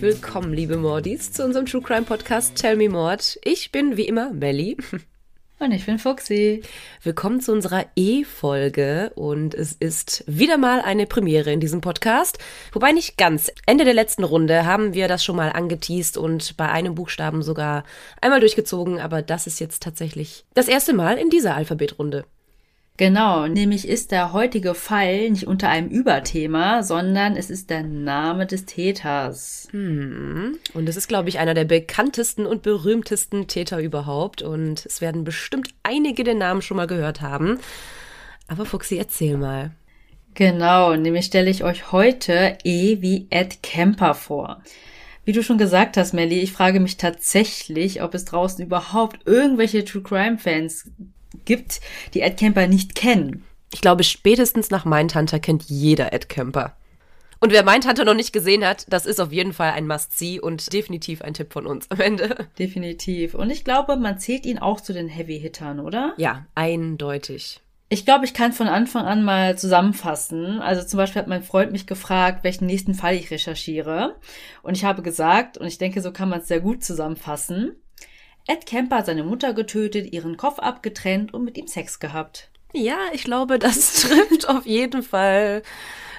herzlich willkommen, liebe Mordis, zu unserem True Crime Podcast Tell Me Mord. Ich bin wie immer Melly. Und ich bin Fuxi. Willkommen zu unserer E-Folge und es ist wieder mal eine Premiere in diesem Podcast. Wobei nicht ganz. Ende der letzten Runde haben wir das schon mal angeteased und bei einem Buchstaben sogar einmal durchgezogen, aber das ist jetzt tatsächlich das erste Mal in dieser Alphabetrunde. Genau, nämlich ist der heutige Fall nicht unter einem Überthema, sondern es ist der Name des Täters. Hm. Und es ist, glaube ich, einer der bekanntesten und berühmtesten Täter überhaupt. Und es werden bestimmt einige den Namen schon mal gehört haben. Aber Fuxi, erzähl mal. Genau, nämlich stelle ich euch heute E wie Ed Kemper vor. Wie du schon gesagt hast, Melly, ich frage mich tatsächlich, ob es draußen überhaupt irgendwelche True Crime Fans gibt, die Ed Kemper nicht kennen. Ich glaube, spätestens nach Mindhunter kennt jeder Ed Kemper. Und wer Mindhunter noch nicht gesehen hat, das ist auf jeden Fall ein Must-See und definitiv ein Tipp von uns am Ende. Definitiv. Und ich glaube, man zählt ihn auch zu den Heavy-Hittern, oder? Ja, eindeutig. Ich glaube, ich kann von Anfang an mal zusammenfassen. Also zum Beispiel hat mein Freund mich gefragt, welchen nächsten Fall ich recherchiere. Und ich habe gesagt, und ich denke, so kann man es sehr gut zusammenfassen, Ed Kemper hat seine Mutter getötet, ihren Kopf abgetrennt und mit ihm Sex gehabt. Ja, ich glaube, das trifft auf jeden Fall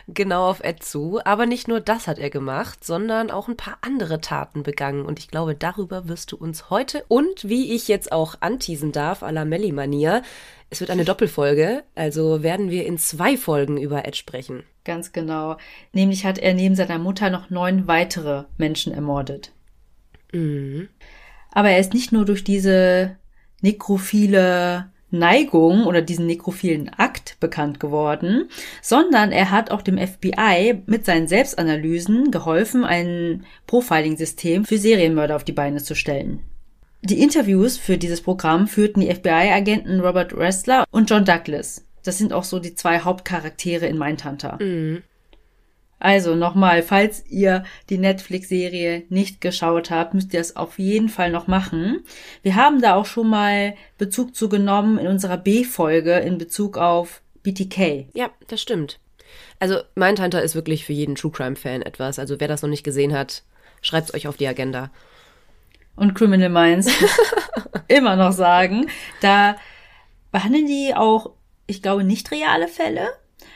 genau auf Ed zu. Aber nicht nur das hat er gemacht, sondern auch ein paar andere Taten begangen. Und ich glaube, darüber wirst du uns heute und wie ich jetzt auch anteasen darf, à la Melly-Manier, es wird eine Doppelfolge, also werden wir in zwei Folgen über Ed sprechen. Ganz genau. Nämlich hat er neben seiner Mutter noch neun weitere Menschen ermordet. Mhm. Aber er ist nicht nur durch diese nekrophile Neigung oder diesen nekrophilen Akt bekannt geworden, sondern er hat auch dem FBI mit seinen Selbstanalysen geholfen, ein Profiling-System für Serienmörder auf die Beine zu stellen. Die Interviews für dieses Programm führten die FBI-Agenten Robert Ressler und John Douglas. Das sind auch so die zwei Hauptcharaktere in Mindhunter. Mhm. Also nochmal, falls ihr die Netflix-Serie nicht geschaut habt, müsst ihr es auf jeden Fall noch machen. Wir haben da auch schon mal Bezug zu genommen in unserer B-Folge in Bezug auf BTK. Ja, das stimmt. Also Mindhunter ist wirklich für jeden True Crime-Fan etwas. Also wer das noch nicht gesehen hat, schreibt's euch auf die Agenda. Und Criminal Minds immer noch sagen, da behandeln die auch, ich glaube, nicht reale Fälle,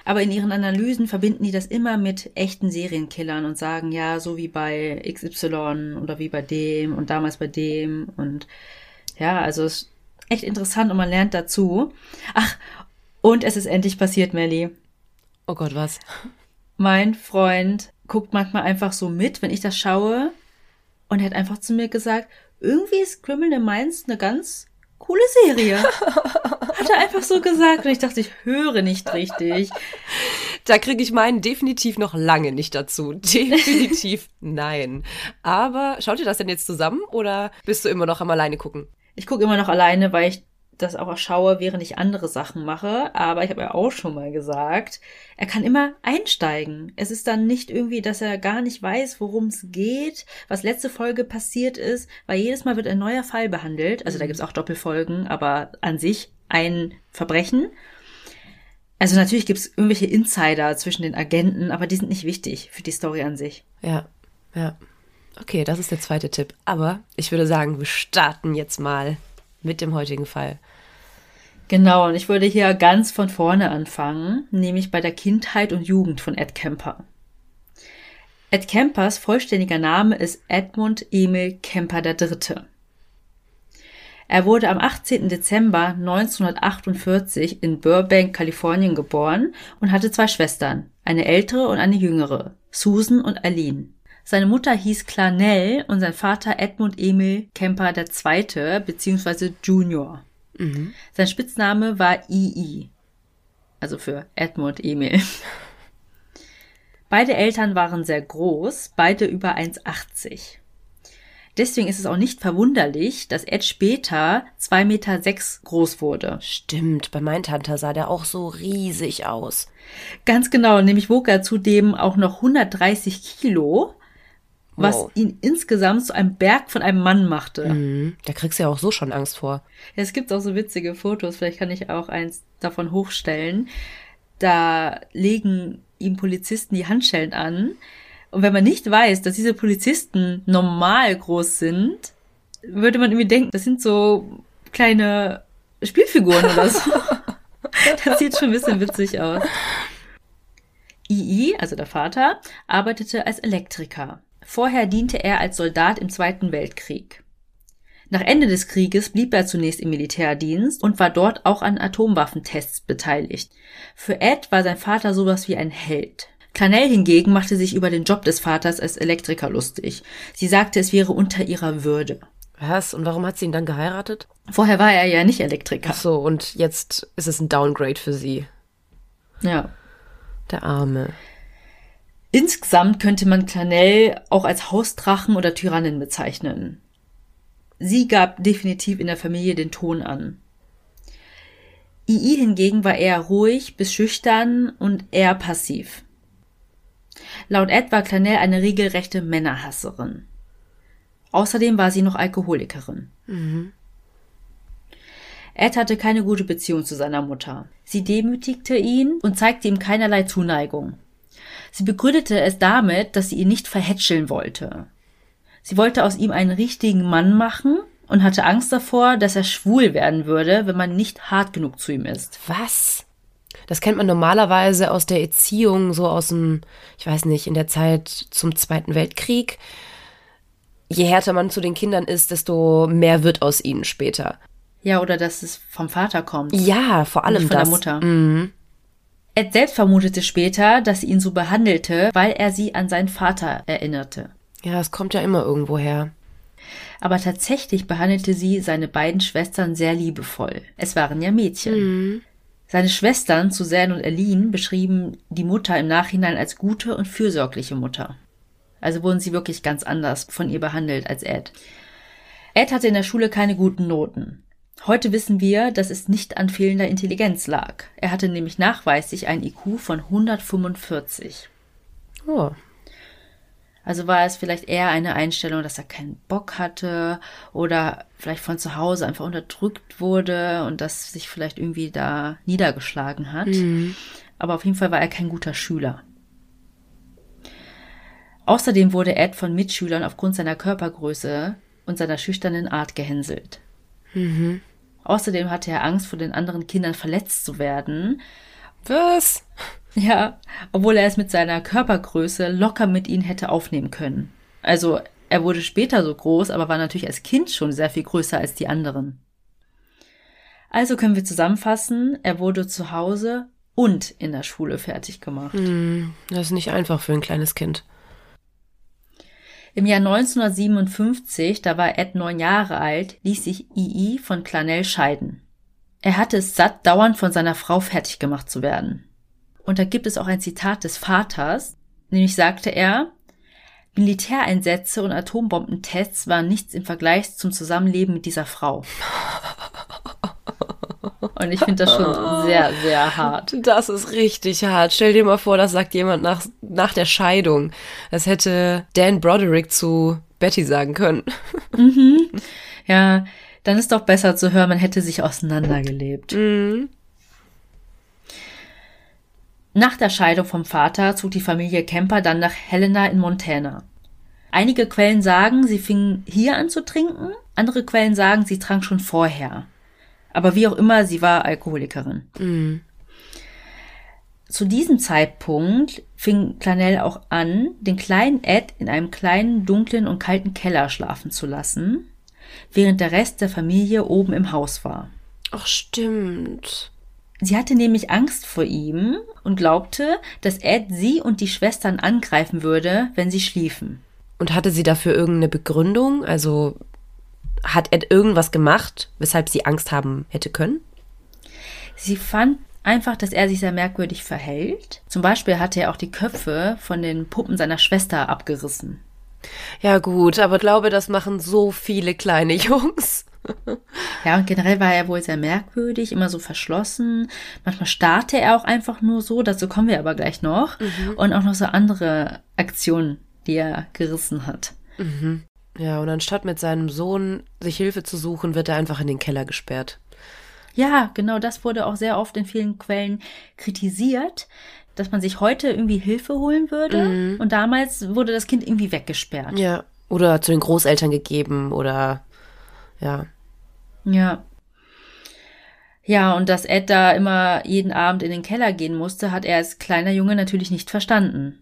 aber in ihren Analysen verbinden die das immer mit echten Serienkillern und sagen, ja, so wie bei XY oder wie bei dem und damals bei dem. Und ja, also es ist echt interessant und man lernt dazu. Ach, und es ist endlich passiert, Melly. Oh Gott, was? Mein Freund guckt manchmal einfach so mit, wenn ich das schaue. Und er hat einfach zu mir gesagt, irgendwie ist Criminal Minds eine ganz coole Serie. Hat er einfach so gesagt. Und ich dachte, ich höre nicht richtig. Da kriege ich meinen definitiv noch lange nicht dazu. Definitiv nein. Aber schaut ihr das denn jetzt zusammen oder bist du immer noch am alleine gucken? Ich gucke immer noch alleine, weil ich das auch schaue, während ich andere Sachen mache. Aber ich habe ja auch schon mal gesagt, er kann immer einsteigen. Es ist dann nicht irgendwie, dass er gar nicht weiß, worum es geht, was letzte Folge passiert ist, weil jedes Mal wird ein neuer Fall behandelt. Also da gibt's auch Doppelfolgen, aber an sich ein Verbrechen. Also natürlich gibt's irgendwelche Insider zwischen den Agenten, aber die sind nicht wichtig für die Story an sich. Ja, ja. Okay, das ist der zweite Tipp. Aber ich würde sagen, wir starten jetzt mal mit dem heutigen Fall. Genau, und ich würde hier ganz von vorne anfangen, nämlich bei der Kindheit und Jugend von Ed Kemper. Ed Kempers vollständiger Name ist Edmund Emil Kemper III. Er wurde am 18. Dezember 1948 in Burbank, Kalifornien geboren und hatte zwei Schwestern, eine ältere und eine jüngere, Susan und Aline. Seine Mutter hieß Clarnell und sein Vater Edmund Emil Kemper II. bzw. Junior. Mhm. Sein Spitzname war II, also für Edmund Emil. Beide Eltern waren sehr groß, beide über 1,80. Deswegen ist es auch nicht verwunderlich, dass Ed später 2,6 Meter sechs groß wurde. Stimmt, bei Mindhunter sah der auch so riesig aus. Ganz genau, nämlich wog er zudem auch noch 130 Kilo, was Wow. ihn insgesamt zu einem Berg von einem Mann machte. Mhm. Da kriegst du ja auch so schon Angst vor. Ja, es gibt auch so witzige Fotos, vielleicht kann ich auch eins davon hochstellen. Da legen ihm Polizisten die Handschellen an Und wenn man nicht weiß, dass diese Polizisten normal groß sind, würde man irgendwie denken, das sind so kleine Spielfiguren oder so. das sieht schon ein bisschen witzig aus. II, also der Vater, arbeitete als Elektriker. Vorher diente er als Soldat im Zweiten Weltkrieg. Nach Ende des Krieges blieb er zunächst im Militärdienst und war dort auch an Atomwaffentests beteiligt. Für Ed war sein Vater sowas wie ein Held. Clanell hingegen machte sich über den Job des Vaters als Elektriker lustig. Sie sagte, es wäre unter ihrer Würde. Was? Und warum hat sie ihn dann geheiratet? Vorher war er ja nicht Elektriker. Ach so, und jetzt ist es ein Downgrade für sie. Ja. Der Arme. Insgesamt könnte man Clanell auch als Hausdrachen oder Tyrannin bezeichnen. Sie gab definitiv in der Familie den Ton an. II hingegen war eher ruhig bis schüchtern und eher passiv. Laut Ed war Clanell eine regelrechte Männerhasserin. Außerdem war sie noch Alkoholikerin. Mhm. Ed hatte keine gute Beziehung zu seiner Mutter. Sie demütigte ihn und zeigte ihm keinerlei Zuneigung. Sie begründete es damit, dass sie ihn nicht verhätscheln wollte. Sie wollte aus ihm einen richtigen Mann machen und hatte Angst davor, dass er schwul werden würde, wenn man nicht hart genug zu ihm ist. Was? Das kennt man normalerweise aus der Erziehung, so aus dem, ich weiß nicht, in der Zeit zum Zweiten Weltkrieg. Je härter man zu den Kindern ist, desto mehr wird aus ihnen später. Ja, oder dass es vom Vater kommt. Ja, vor allem nicht von das. der Mutter. Mhm. Ed selbst vermutete später, dass sie ihn so behandelte, weil er sie an seinen Vater erinnerte. Ja, es kommt ja immer irgendwo her. Aber tatsächlich behandelte sie seine beiden Schwestern sehr liebevoll. Es waren ja Mädchen. Mhm. Seine Schwestern, Suzanne und Aline, beschrieben die Mutter im Nachhinein als gute und fürsorgliche Mutter. Also wurden sie wirklich ganz anders von ihr behandelt als Ed. Ed hatte in der Schule keine guten Noten. Heute wissen wir, dass es nicht an fehlender Intelligenz lag. Er hatte nämlich nachweislich ein IQ von 145. Oh, Also war es vielleicht eher eine Einstellung, dass er keinen Bock hatte oder vielleicht von zu Hause einfach unterdrückt wurde und das sich vielleicht irgendwie da niedergeschlagen hat. Aber auf jeden Fall war er kein guter Schüler. Außerdem wurde Ed von Mitschülern aufgrund seiner Körpergröße und seiner schüchternen Art gehänselt. Außerdem hatte er Angst, von den anderen Kindern verletzt zu werden. was? Ja, obwohl er es mit seiner Körpergröße locker mit ihnen hätte aufnehmen können. Also er wurde später so groß, aber war natürlich als Kind schon sehr viel größer als die anderen. Also können wir zusammenfassen, er wurde zu Hause und in der Schule fertig gemacht. Das ist nicht einfach für ein kleines Kind. Im Jahr 1957, da war Ed neun Jahre alt, ließ sich II von Clanell scheiden. Er hatte es satt, dauernd von seiner Frau fertig gemacht zu werden. Und da gibt es auch ein Zitat des Vaters, nämlich sagte er, Militäreinsätze und Atombombentests waren nichts im Vergleich zum Zusammenleben mit dieser Frau. Und ich finde das schon sehr, sehr hart. Das ist richtig hart. Stell dir mal vor, das sagt jemand nach, nach der Scheidung. Das hätte Dan Broderick zu Betty sagen können. Ja, dann ist doch besser zu hören, man hätte sich auseinandergelebt. Nach der Scheidung vom Vater zog die Familie Kemper dann nach Helena in Montana. Einige Quellen sagen, sie fing hier an zu trinken, andere Quellen sagen, sie trank schon vorher. Aber wie auch immer, sie war Alkoholikerin. Zu diesem Zeitpunkt fing Clanell auch an, den kleinen Ed in einem kleinen, dunklen und kalten Keller schlafen zu lassen, während der Rest der Familie oben im Haus war. Ach, stimmt. Sie hatte nämlich Angst vor ihm und glaubte, dass Ed sie und die Schwestern angreifen würde, wenn sie schliefen. Und hatte sie dafür irgendeine Begründung? Also hat Ed irgendwas gemacht, weshalb sie Angst haben hätte können? Sie fand einfach, dass er sich sehr merkwürdig verhält. Zum Beispiel hatte er auch die Köpfe von den Puppen seiner Schwester abgerissen. Ja gut, aber glaube, das machen so viele kleine Jungs. Ja, und generell war er wohl sehr merkwürdig, immer so verschlossen. Manchmal starrte er auch einfach nur so, dazu kommen wir aber gleich noch. Und auch noch so andere Aktionen, die er gerissen hat. Ja, und anstatt mit seinem Sohn sich Hilfe zu suchen, wird er einfach in den Keller gesperrt. Ja, genau das wurde auch sehr oft in vielen Quellen kritisiert, dass man sich heute irgendwie Hilfe holen würde. Und damals wurde das Kind irgendwie weggesperrt. Ja. Oder zu den Großeltern gegeben oder ja. Ja. Ja, und dass Ed da immer jeden Abend in den Keller gehen musste, hat er als kleiner Junge natürlich nicht verstanden.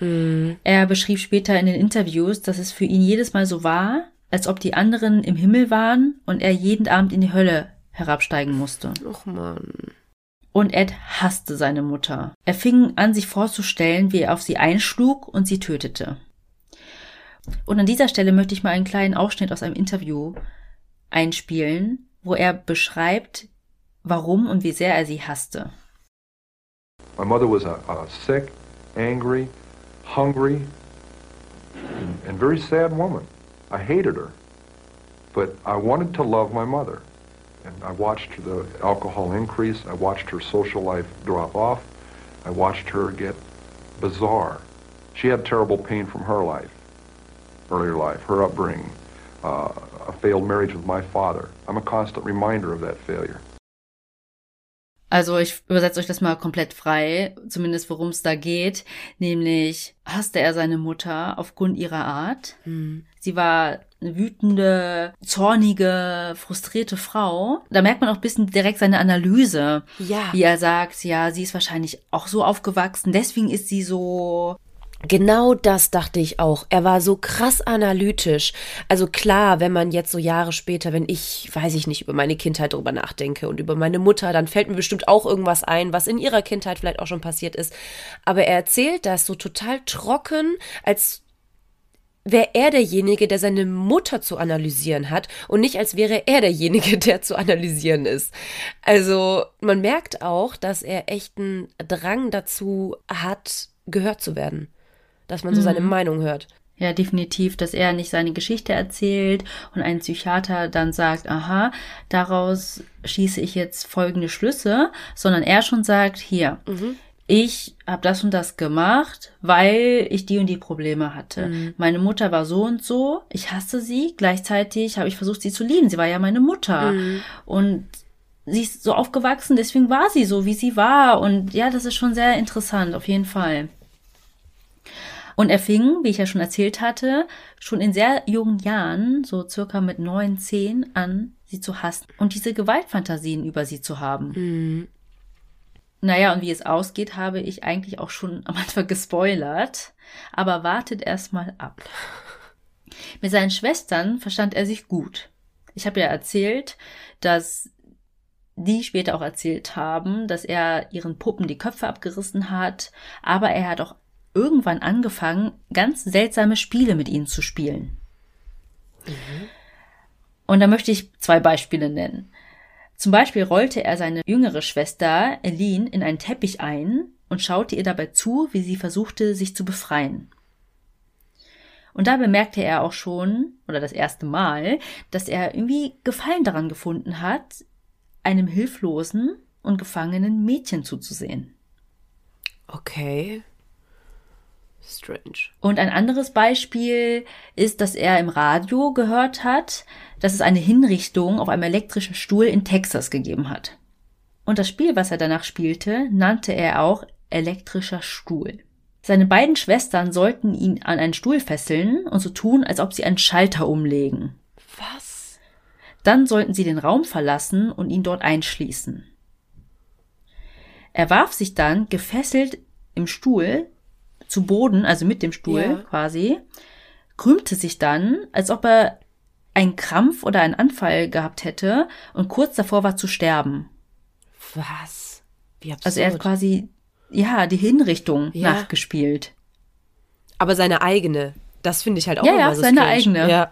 Er beschrieb später in den Interviews, dass es für ihn jedes Mal so war, als ob die anderen im Himmel waren und er jeden Abend in die Hölle herabsteigen musste. Och man. Und Ed hasste seine Mutter. Er fing an, sich vorzustellen, wie er auf sie einschlug und sie tötete. Und an dieser Stelle möchte ich mal einen kleinen Ausschnitt aus einem Interview einspielen, wo er beschreibt, warum und wie sehr er sie hasste. My mother was a, a sick, angry, hungry, and, very sad woman. I hated her, but I wanted to love my mother. And I watched the alcohol increase. I watched her social life drop off. I watched her get bizarre. She had terrible pain from her life, earlier life, her upbringing, uh, a failed marriage with my father. I'm a constant reminder of that failure. Also ich übersetze euch das mal komplett frei, zumindest worum es da geht. Nämlich hasste er seine Mutter aufgrund ihrer Art. Sie war eine wütende, zornige, frustrierte Frau. Da merkt man auch ein bisschen direkt seine Analyse. Ja. Wie er sagt, ja, sie ist wahrscheinlich auch so aufgewachsen, deswegen ist sie so Genau das dachte ich auch. Er war so krass analytisch. Also klar, wenn man jetzt so Jahre später, wenn ich, weiß ich nicht, über meine Kindheit drüber nachdenke und über meine Mutter, dann fällt mir bestimmt auch irgendwas ein, was in ihrer Kindheit vielleicht auch schon passiert ist. Aber er erzählt das so total trocken, als wäre er derjenige, der seine Mutter zu analysieren hat und nicht als wäre er derjenige, der zu analysieren ist. Also man merkt auch, dass er echt einen Drang dazu hat, gehört zu werden. Dass man so seine Meinung hört. Ja, definitiv, dass er nicht seine Geschichte erzählt und ein Psychiater dann sagt, aha, daraus schieße ich jetzt folgende Schlüsse, sondern er schon sagt, hier, ich habe das und das gemacht, weil ich die und die Probleme hatte. Meine Mutter war so und so, ich hasste sie, gleichzeitig habe ich versucht, sie zu lieben. Sie war ja meine Mutter. Und sie ist so aufgewachsen, deswegen war sie so, wie sie war. Und ja, das ist schon sehr interessant, auf jeden Fall. Und er fing, wie ich ja schon erzählt hatte, schon in sehr jungen Jahren, so circa mit neun, zehn, an, sie zu hassen und diese Gewaltfantasien über sie zu haben. Naja, und wie es ausgeht, habe ich eigentlich auch schon am Anfang gespoilert. Aber wartet erst mal ab. Mit seinen Schwestern verstand er sich gut. Ich habe ja erzählt, dass die später auch erzählt haben, dass er ihren Puppen die Köpfe abgerissen hat, aber er hat auch irgendwann angefangen, ganz seltsame Spiele mit ihnen zu spielen. Und da möchte ich zwei Beispiele nennen. Zum Beispiel rollte er seine jüngere Schwester Eileen in einen Teppich ein und schaute ihr dabei zu, wie sie versuchte, sich zu befreien. Und da bemerkte er auch schon, oder das erste Mal, dass er irgendwie Gefallen daran gefunden hat, einem hilflosen und gefangenen Mädchen zuzusehen. Okay. Strange. Und ein anderes Beispiel ist, dass er im Radio gehört hat, dass es eine Hinrichtung auf einem elektrischen Stuhl in Texas gegeben hat. Und das Spiel, was er danach spielte, nannte er auch elektrischer Stuhl. Seine beiden Schwestern sollten ihn an einen Stuhl fesseln und so tun, als ob sie einen Schalter umlegen. Was? Dann sollten sie den Raum verlassen und ihn dort einschließen. Er warf sich dann gefesselt im Stuhl zu Boden, also mit dem Stuhl Ja. quasi, krümmte sich dann, als ob er einen Krampf oder einen Anfall gehabt hätte und kurz davor war zu sterben. Was? Wie absurd. Also er hat quasi, ja, die Hinrichtung Ja. nachgespielt. Aber seine eigene. Das finde ich halt auch Ja, immer ja, so seine strange. eigene. Ja.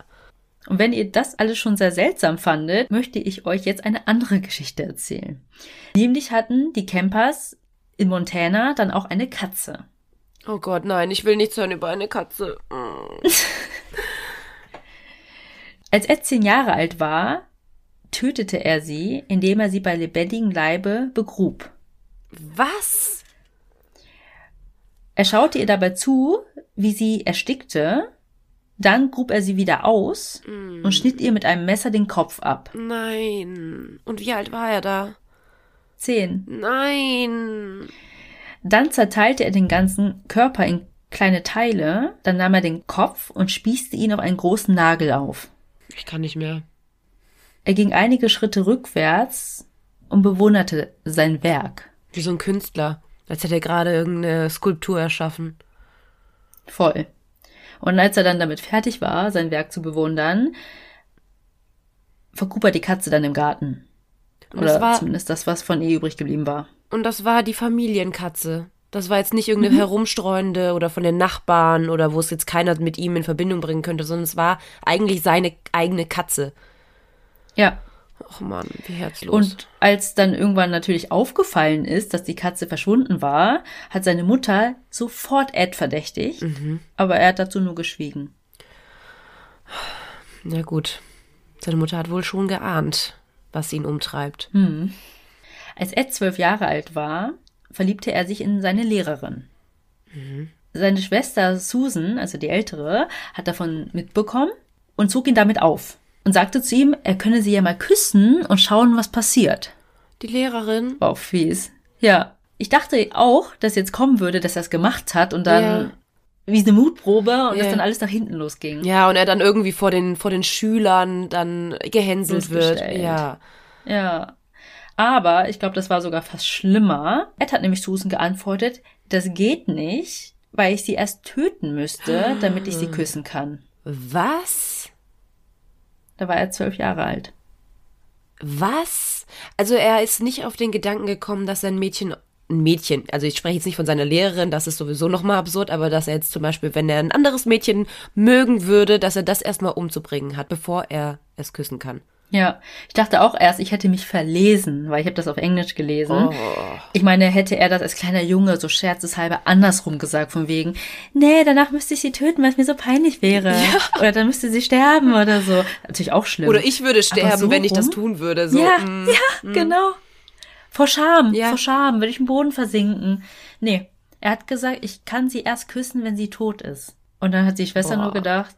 Und wenn ihr das alles schon sehr seltsam fandet, möchte ich euch jetzt eine andere Geschichte erzählen. Nämlich hatten die Campers in Montana dann auch eine Katze. Oh Gott, nein, ich will nichts hören über eine Katze. Mm. Als Ed zehn Jahre alt war, tötete er sie, indem er sie bei lebendigem Leibe begrub. Was? Er schaute ihr dabei zu, wie sie erstickte, dann grub er sie wieder aus und schnitt ihr mit einem Messer den Kopf ab. Nein. Und wie alt war er da? Zehn. Nein. Dann zerteilte er den ganzen Körper in kleine Teile, dann nahm er den Kopf und spießte ihn auf einen großen Nagel auf. Ich kann nicht mehr. Er ging einige Schritte rückwärts und bewunderte sein Werk. Wie so ein Künstler. Als hätte er gerade irgendeine Skulptur erschaffen. Voll. Und als er dann damit fertig war, sein Werk zu bewundern, vergrub er die Katze dann im Garten. Und das Oder war- zumindest das, was von ihr übrig geblieben war. Und das war die Familienkatze. Das war jetzt nicht irgendeine herumstreuende oder von den Nachbarn oder wo es jetzt keiner mit ihm in Verbindung bringen könnte, sondern es war eigentlich seine eigene Katze. Ja. Och Mann, wie herzlos. Und als dann irgendwann natürlich aufgefallen ist, dass die Katze verschwunden war, hat seine Mutter sofort Ed verdächtigt, aber er hat dazu nur geschwiegen. Na gut. Seine Mutter hat wohl schon geahnt, was ihn umtreibt. Als Ed zwölf Jahre alt war, verliebte er sich in seine Lehrerin. Seine Schwester Susan, also die ältere, hat davon mitbekommen und zog ihn damit auf und sagte zu ihm, er könne sie ja mal küssen und schauen, was passiert. Die Lehrerin? War auch fies. Ja. Ich dachte auch, dass jetzt kommen würde, dass er es gemacht hat und dann Ja. wie eine Mutprobe und Ja. dass dann alles nach hinten losging. Ja, und er dann irgendwie vor den, vor den Schülern dann gehänselt wird. Ja. Ja. Aber ich glaube, das war sogar fast schlimmer. Ed hat nämlich Susan geantwortet, das geht nicht, weil ich sie erst töten müsste, damit ich sie küssen kann. Was? Da war er zwölf Jahre alt. Was? Also er ist nicht auf den Gedanken gekommen, dass sein Mädchen, ein Mädchen, also ich spreche jetzt nicht von seiner Lehrerin, das ist sowieso nochmal absurd, aber dass er jetzt zum Beispiel, wenn er ein anderes Mädchen mögen würde, dass er das erstmal umzubringen hat, bevor er es küssen kann. Ja, ich dachte auch erst, ich hätte mich verlesen, weil ich habe das auf Englisch gelesen. Oh. Ich meine, hätte er das als kleiner Junge so scherzeshalber andersrum gesagt, von wegen, nee, danach müsste ich sie töten, weil es mir so peinlich wäre. Oder dann müsste sie sterben oder so. Natürlich auch schlimm. Oder ich würde sterben, so wenn ich das tun würde. So, ja, mm. ja, genau. Vor Scham, Ja. vor Scham, würde ich im Boden versinken. Nee, er hat gesagt, ich kann sie erst küssen, wenn sie tot ist. Und dann hat die Schwester Boah. nur gedacht,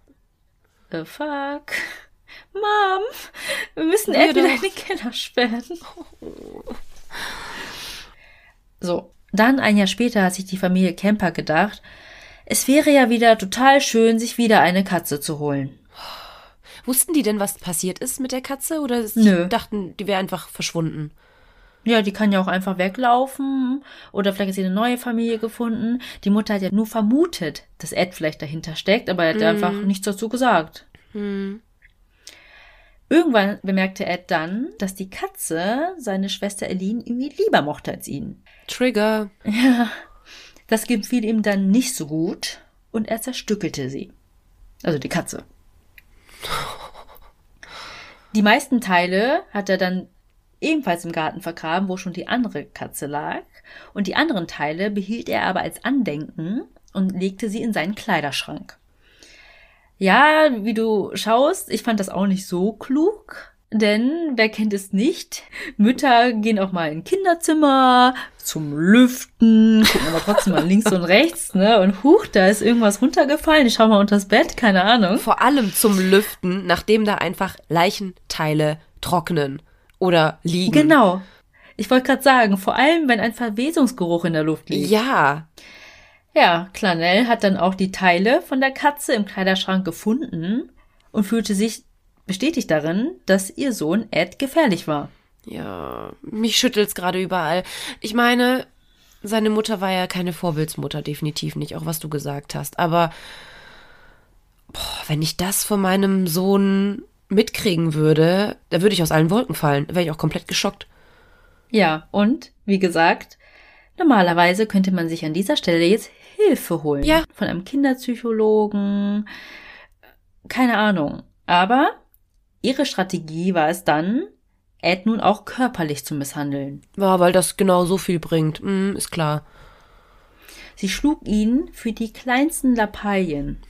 the fuck? Mom, wir müssen Ed wieder doch. in den Keller sperren. So, dann ein Jahr später hat sich die Familie Kemper gedacht, es wäre ja wieder total schön, sich wieder eine Katze zu holen. Wussten die denn, was passiert ist mit der Katze? Oder sie Nö. dachten, die wäre einfach verschwunden? Ja, die kann ja auch einfach weglaufen oder vielleicht hat sie eine neue Familie gefunden. Die Mutter hat ja nur vermutet, dass Ed vielleicht dahinter steckt, aber er hat einfach nichts dazu gesagt. Irgendwann bemerkte Ed dann, dass die Katze seine Schwester Eileen irgendwie lieber mochte als ihn. Trigger. Das gefiel ihm dann nicht so gut und er zerstückelte sie. Also die Katze. Die meisten Teile hat er dann ebenfalls im Garten vergraben, wo schon die andere Katze lag. Und die anderen Teile behielt er aber als Andenken und legte sie in seinen Kleiderschrank. Ja, wie du schaust, ich fand das auch nicht so klug. Denn, wer kennt es nicht? Mütter gehen auch mal in Kinderzimmer zum Lüften, gucken aber trotzdem mal links und rechts, ne? Und huch, da ist irgendwas runtergefallen. Ich schau mal unters Bett, keine Ahnung. Vor allem zum Lüften, nachdem da einfach Leichenteile trocknen oder liegen. Genau. Ich wollte gerade sagen, vor allem, wenn ein Verwesungsgeruch in der Luft liegt. Ja. Ja, Clanell hat dann auch die Teile von der Katze im Kleiderschrank gefunden und fühlte sich bestätigt darin, dass ihr Sohn Ed gefährlich war. Ja, mich schüttelt's gerade überall. Ich meine, seine Mutter war ja keine Vorbildsmutter, definitiv nicht, auch was du gesagt hast. Aber boah, wenn ich das von meinem Sohn mitkriegen würde, da würde ich aus allen Wolken fallen. Da wäre ich auch komplett geschockt. Ja, und wie gesagt, normalerweise könnte man sich an dieser Stelle jetzt Hilfe holen. Ja. Von einem Kinderpsychologen. Keine Ahnung. Aber ihre Strategie war es dann, Ed nun auch körperlich zu misshandeln. Ja, weil das genau so viel bringt. Hm, ist klar. Sie schlug ihn für die kleinsten Lappalien.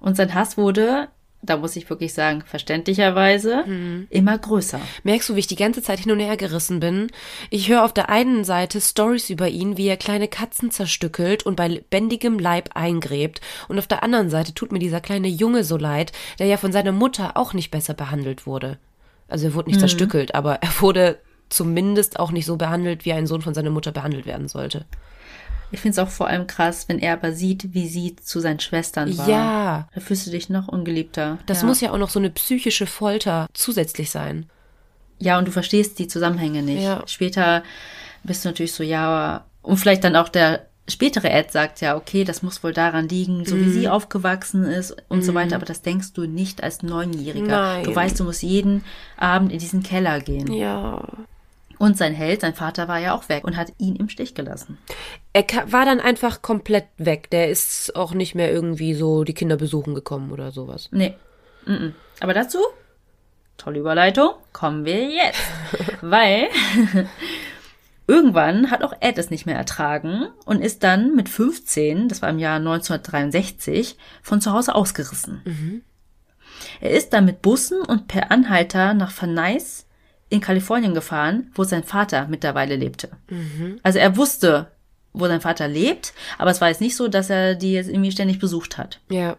Und sein Hass wurde, da muss ich wirklich sagen, verständlicherweise, immer größer. Merkst du, wie ich die ganze Zeit hin und her gerissen bin? Ich höre auf der einen Seite Stories über ihn, wie er kleine Katzen zerstückelt und bei lebendigem Leib eingräbt. Und auf der anderen Seite tut mir dieser kleine Junge so leid, der ja von seiner Mutter auch nicht besser behandelt wurde. Also er wurde nicht zerstückelt, aber er wurde zumindest auch nicht so behandelt, wie ein Sohn von seiner Mutter behandelt werden sollte. Ich finde es auch vor allem krass, wenn er aber sieht, wie sie zu seinen Schwestern war. Ja. Da fühlst du dich noch ungeliebter. Das ja. muss ja auch noch so eine psychische Folter zusätzlich sein. Ja, und du verstehst die Zusammenhänge nicht. Ja. Später bist du natürlich so, ja, und vielleicht dann auch der spätere Ed sagt ja, okay, das muss wohl daran liegen, so Mhm. wie sie aufgewachsen ist und so weiter, aber das denkst du nicht als Neunjähriger. Nein. Du weißt, du musst jeden Abend in diesen Keller gehen. Ja. Und sein Held, sein Vater war ja auch weg und hat ihn im Stich gelassen. Er war dann einfach komplett weg. Der ist auch nicht mehr irgendwie so die Kinder besuchen gekommen oder sowas. Nee. Mm-mm. Aber dazu, tolle Überleitung, kommen wir jetzt. Weil irgendwann hat auch Ed es nicht mehr ertragen und ist dann mit 15, das war im Jahr 1963, von zu Hause ausgerissen. Er ist dann mit Bussen und per Anhalter nach Nuys in Kalifornien gefahren, wo sein Vater mittlerweile lebte. Also er wusste, wo sein Vater lebt, aber es war jetzt nicht so, dass er die jetzt irgendwie ständig besucht hat. Ja.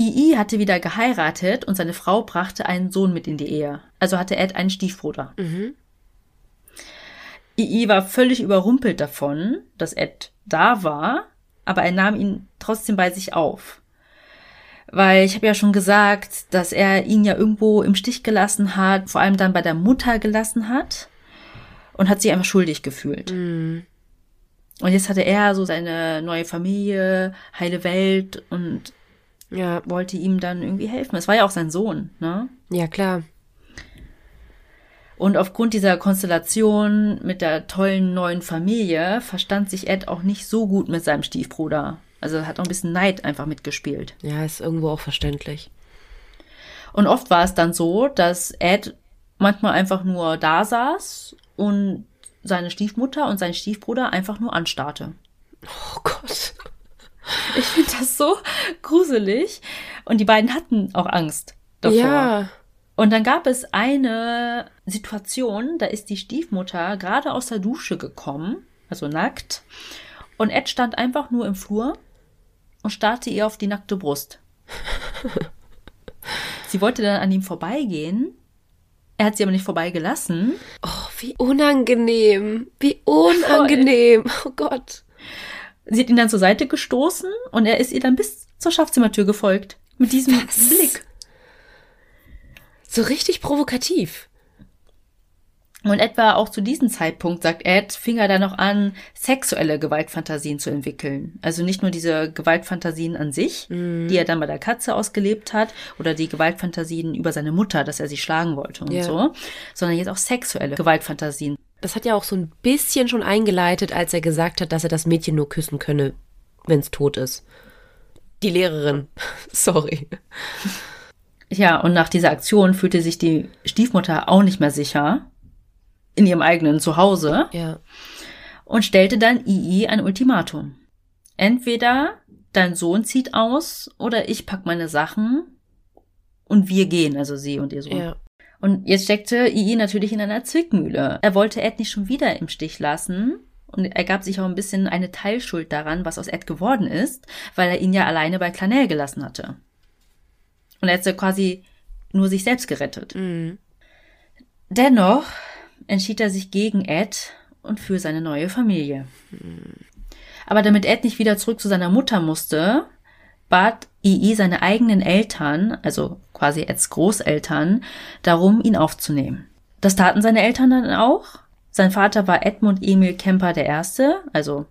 II hatte wieder geheiratet und seine Frau brachte einen Sohn mit in die Ehe. Also hatte Ed einen Stiefbruder. II war völlig überrumpelt davon, dass Ed da war, aber er nahm ihn trotzdem bei sich auf. Weil ich habe ja schon gesagt, dass er ihn ja irgendwo im Stich gelassen hat, vor allem dann bei der Mutter gelassen hat und hat sich einfach schuldig gefühlt. Und jetzt hatte er so seine neue Familie, heile Welt und Ja. wollte ihm dann irgendwie helfen. Es war ja auch sein Sohn, ne? Ja, klar. Und aufgrund dieser Konstellation mit der tollen neuen Familie verstand sich Ed auch nicht so gut mit seinem Stiefbruder. Also hat auch ein bisschen Neid einfach mitgespielt. Ja, ist irgendwo auch verständlich. Und oft war es dann so, dass Ed manchmal einfach nur da saß und seine Stiefmutter und sein Stiefbruder einfach nur anstarrte. Oh Gott. Ich finde das so gruselig. Und die beiden hatten auch Angst davor. Ja. Und dann gab es eine Situation, da ist die Stiefmutter gerade aus der Dusche gekommen, also nackt, und Ed stand einfach nur im Flur und starrte ihr auf die nackte Brust. Sie wollte dann an ihm vorbeigehen. Er hat sie aber nicht vorbeigelassen. Oh, wie unangenehm. Wie unangenehm. Oh Gott. Sie hat ihn dann zur Seite gestoßen und er ist ihr dann bis zur Schlafzimmertür gefolgt. Mit diesem Was? Blick. So richtig provokativ. Und etwa auch zu diesem Zeitpunkt, sagt Ed, fing er dann noch an, sexuelle Gewaltfantasien zu entwickeln. Also nicht nur diese Gewaltfantasien an sich, die er dann bei der Katze ausgelebt hat, oder die Gewaltfantasien über seine Mutter, dass er sie schlagen wollte und Ja. so, sondern jetzt auch sexuelle Gewaltfantasien. Das hat ja auch so ein bisschen schon eingeleitet, als er gesagt hat, dass er das Mädchen nur küssen könne, wenn es tot ist. Die Lehrerin. Sorry. Ja, und nach dieser Aktion fühlte sich die Stiefmutter auch nicht mehr sicher in ihrem eigenen Zuhause. Ja. und stellte dann II ein Ultimatum. Entweder dein Sohn zieht aus oder ich pack meine Sachen und wir gehen, also sie und ihr Sohn. Ja. Und jetzt steckte II natürlich in einer Zwickmühle. Er wollte Ed nicht schon wieder im Stich lassen und er gab sich auch ein bisschen eine Teilschuld daran, was aus Ed geworden ist, weil er ihn ja alleine bei Clanel gelassen hatte. Und er hätte quasi nur sich selbst gerettet. Mhm. Dennoch entschied er sich gegen Ed und für seine neue Familie. Aber damit Ed nicht wieder zurück zu seiner Mutter musste, bat II seine eigenen Eltern, also quasi Eds Großeltern, darum, ihn aufzunehmen. Das taten seine Eltern dann auch. Sein Vater war Edmund Emil Kemper I., also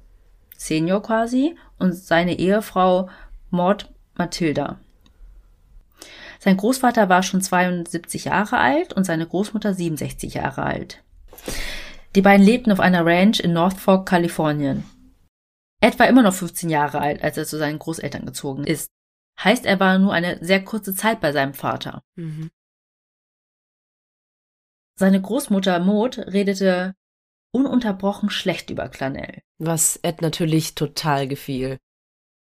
Senior quasi, und seine Ehefrau Maud Mathilda. Sein Großvater war schon 72 Jahre alt und seine Großmutter 67 Jahre alt. Die beiden lebten auf einer Ranch in North Fork, Kalifornien. Ed war immer noch 15 Jahre alt, als er zu seinen Großeltern gezogen ist. Heißt, er war nur eine sehr kurze Zeit bei seinem Vater. Mhm. Seine Großmutter Maud redete ununterbrochen schlecht über Clanel. Was Ed natürlich total gefiel.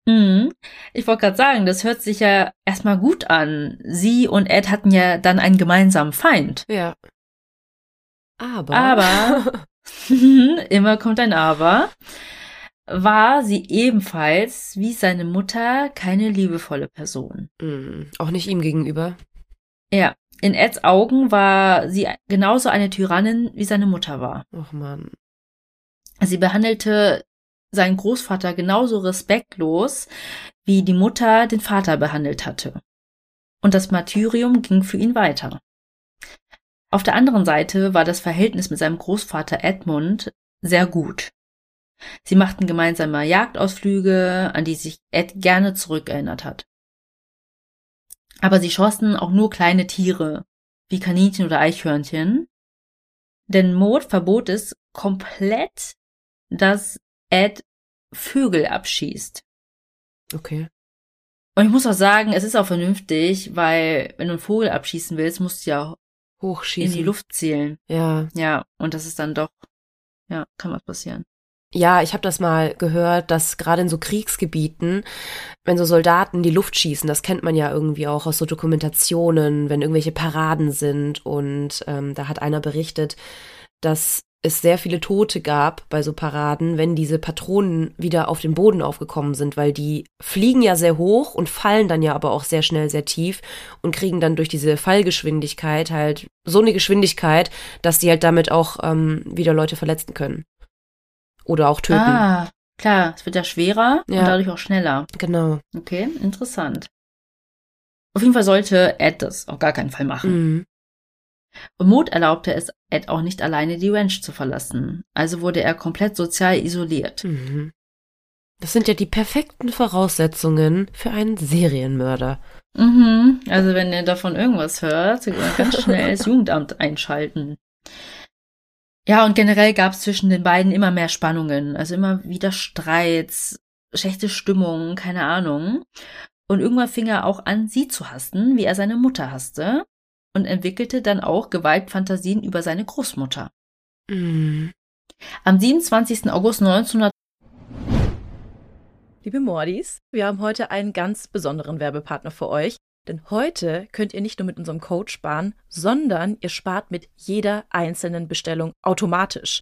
Mhm. Ich wollte gerade sagen, das hört sich ja erstmal gut an. Sie und Ed hatten ja dann einen gemeinsamen Feind. Ja. Aber. Aber, immer kommt ein Aber, war sie ebenfalls wie seine Mutter keine liebevolle Person. Mhm. Auch nicht ihm gegenüber. Ja, In Eds Augen war sie genauso eine Tyrannin, wie seine Mutter war. Och man. Sie behandelte seinen Großvater genauso respektlos, wie die Mutter den Vater behandelt hatte. Und das Martyrium ging für ihn weiter. Auf der anderen Seite war das Verhältnis mit seinem Großvater Edmund sehr gut. Sie machten gemeinsame Jagdausflüge, an die sich Ed gerne zurückerinnert hat. Aber sie schossen auch nur kleine Tiere, wie Kaninchen oder Eichhörnchen. Denn Maud verbot es komplett, dass Ed Vögel abschießt. Okay. Und ich muss auch sagen, es ist auch vernünftig, weil wenn du einen Vogel abschießen willst, musst du ja Hochschießen. in die Luft zielen. Ja. Ja, und das ist dann doch, ja, kann was passieren. Ja, ich habe das mal gehört, dass gerade in so Kriegsgebieten, wenn so Soldaten die Luft schießen, das kennt man ja irgendwie auch aus so Dokumentationen, wenn irgendwelche Paraden sind. Und ähm, da hat einer berichtet, dass es sehr viele Tote gab bei so Paraden, wenn diese Patronen wieder auf den Boden aufgekommen sind, weil die fliegen ja sehr hoch und fallen dann ja aber auch sehr schnell sehr tief und kriegen dann durch diese Fallgeschwindigkeit halt so eine Geschwindigkeit, dass die halt damit auch ähm, wieder Leute verletzen können. Oder auch töten. Ah, klar, es wird ja schwerer Ja. und dadurch auch schneller. Genau. Okay, interessant. Auf jeden Fall sollte Ed das auf gar keinen Fall machen. Mhm. Und Maud erlaubte es Ed auch nicht alleine die Ranch zu verlassen. Also wurde er komplett sozial isoliert. Mhm. Das sind ja die perfekten Voraussetzungen für einen Serienmörder. Mhm. Also wenn ihr davon irgendwas hört, ganz schnell das Jugendamt einschalten. Ja, und generell gab es zwischen den beiden immer mehr Spannungen, also immer wieder Streits, schlechte Stimmung, keine Ahnung. Und irgendwann fing er auch an, sie zu hassen, wie er seine Mutter hasste, und entwickelte dann auch Gewaltfantasien über seine Großmutter. Mhm. Am 27. August 1900 Liebe Mordis, wir haben heute einen ganz besonderen Werbepartner für euch. Denn heute könnt ihr nicht nur mit unserem Code sparen, sondern ihr spart mit jeder einzelnen Bestellung automatisch.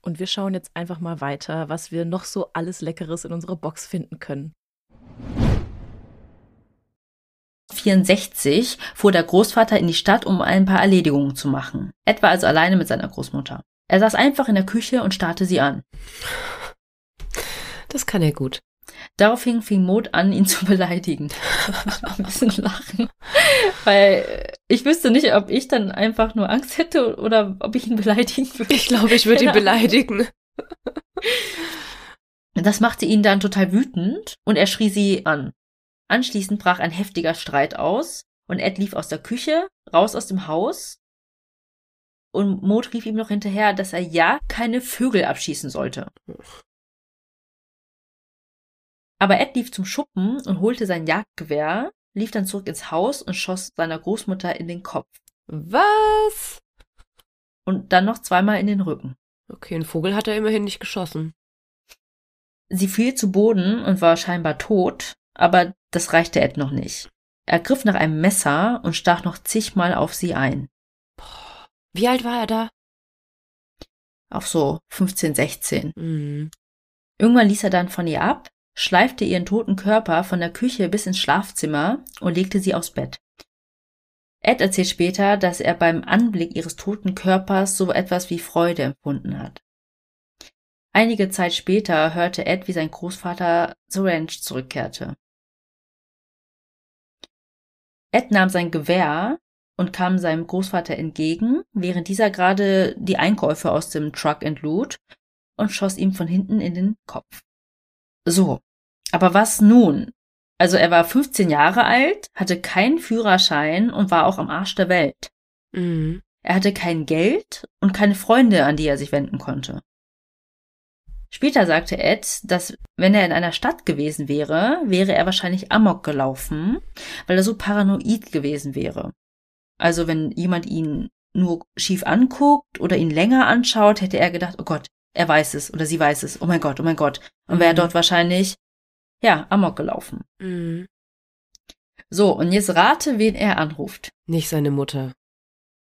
Und wir schauen jetzt einfach mal weiter, was wir noch so alles Leckeres in unserer Box finden können. 64 fuhr der Großvater in die Stadt, um ein paar Erledigungen zu machen. Ed war also alleine mit seiner Großmutter. Er saß einfach in der Küche und starrte sie an. Das kann er gut. Daraufhin fing Maud an, ihn zu beleidigen. ich ein bisschen lachen. Weil ich wüsste nicht, ob ich dann einfach nur Angst hätte oder ob ich ihn beleidigen würde. Ich glaube, ich würde ihn beleidigen. Das machte ihn dann total wütend und er schrie sie an. Anschließend brach ein heftiger Streit aus und Ed lief aus der Küche, raus aus dem Haus. Und Maud rief ihm noch hinterher, dass er ja keine Vögel abschießen sollte. Aber Ed lief zum Schuppen und holte sein Jagdgewehr, lief dann zurück ins Haus und schoss seiner Großmutter in den Kopf. Was? Und dann noch zweimal in den Rücken. Okay, ein Vogel hat er immerhin nicht geschossen. Sie fiel zu Boden und war scheinbar tot, aber das reichte Ed noch nicht. Er griff nach einem Messer und stach noch zigmal auf sie ein. Wie alt war er da? Auf so 15, 16. Mhm. Irgendwann ließ er dann von ihr ab, schleifte ihren toten Körper von der Küche bis ins Schlafzimmer und legte sie aufs Bett. Ed erzählt später, dass er beim Anblick ihres toten Körpers so etwas wie Freude empfunden hat. Einige Zeit später hörte Ed, wie sein Großvater zur Ranch zurückkehrte. Ed nahm sein Gewehr und kam seinem Großvater entgegen, während dieser gerade die Einkäufe aus dem Truck entlud und schoss ihm von hinten in den Kopf. So, aber was nun? Also er war 15 Jahre alt, hatte keinen Führerschein und war auch am Arsch der Welt. Mhm. Er hatte kein Geld und keine Freunde, an die er sich wenden konnte. Später sagte Ed, dass wenn er in einer Stadt gewesen wäre, wäre er wahrscheinlich Amok gelaufen, weil er so paranoid gewesen wäre. Also wenn jemand ihn nur schief anguckt oder ihn länger anschaut, hätte er gedacht, oh Gott, er weiß es oder sie weiß es, oh mein Gott, oh mein Gott. Und wäre Mhm. dort wahrscheinlich, ja, Amok gelaufen. Mhm. So, und jetzt rate, wen er anruft. Nicht seine Mutter.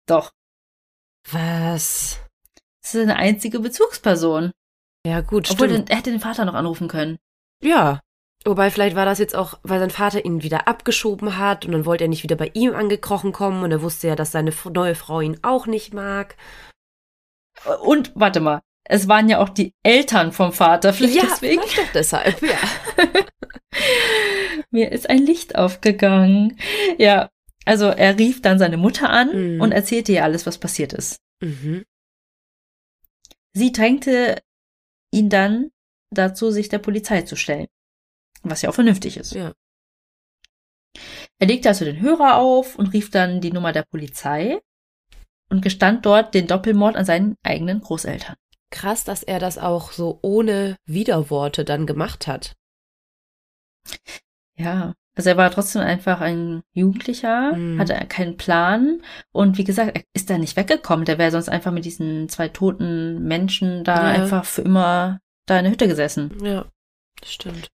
Doch, Was? das ist eine einzige Bezugsperson. Ja, gut, Obwohl, stimmt. er hätte den Vater noch anrufen können. Ja. Wobei, vielleicht war das jetzt auch, weil sein Vater ihn wieder abgeschoben hat und dann wollte er nicht wieder bei ihm angekrochen kommen und er wusste ja, dass seine neue Frau ihn auch nicht mag. Und, warte mal, es waren ja auch die Eltern vom Vater, vielleicht deswegen. vielleicht doch deshalb, ja. Mir ist ein Licht aufgegangen. Ja, also er rief dann seine Mutter an Mhm. und erzählte ihr alles, was passiert ist. Mhm. Sie drängte ihn dann dazu, sich der Polizei zu stellen. Was ja auch vernünftig ist. Ja. Er legte also den Hörer auf und rief dann die Nummer der Polizei und gestand dort den Doppelmord an seinen eigenen Großeltern. Krass, dass er das auch so ohne Widerworte dann gemacht hat. Ja, also er war trotzdem einfach ein Jugendlicher, Mhm. hatte keinen Plan und wie gesagt, er ist da nicht weggekommen. Der wäre sonst einfach mit diesen zwei toten Menschen da Ja. einfach für immer da in der Hütte gesessen. Ja, das stimmt.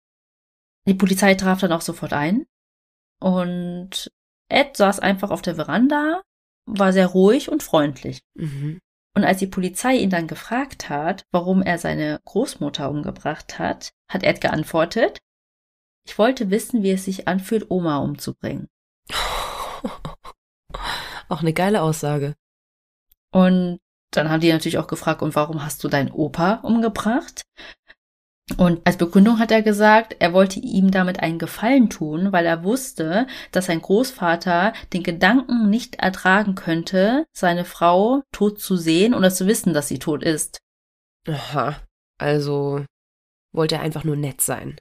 Die Polizei traf dann auch sofort ein und Ed saß einfach auf der Veranda, war sehr ruhig und freundlich. Mhm. Und als die Polizei ihn dann gefragt hat, warum er seine Großmutter umgebracht hat, hat Ed geantwortet, ich wollte wissen, wie es sich anfühlt, Oma umzubringen. Auch eine geile Aussage. Und dann haben die natürlich auch gefragt, und warum hast du deinen Opa umgebracht? Und als Begründung hat er gesagt, er wollte ihm damit einen Gefallen tun, weil er wusste, dass sein Großvater den Gedanken nicht ertragen könnte, seine Frau tot zu sehen oder zu wissen, dass sie tot ist. Aha. Also wollte er einfach nur nett sein?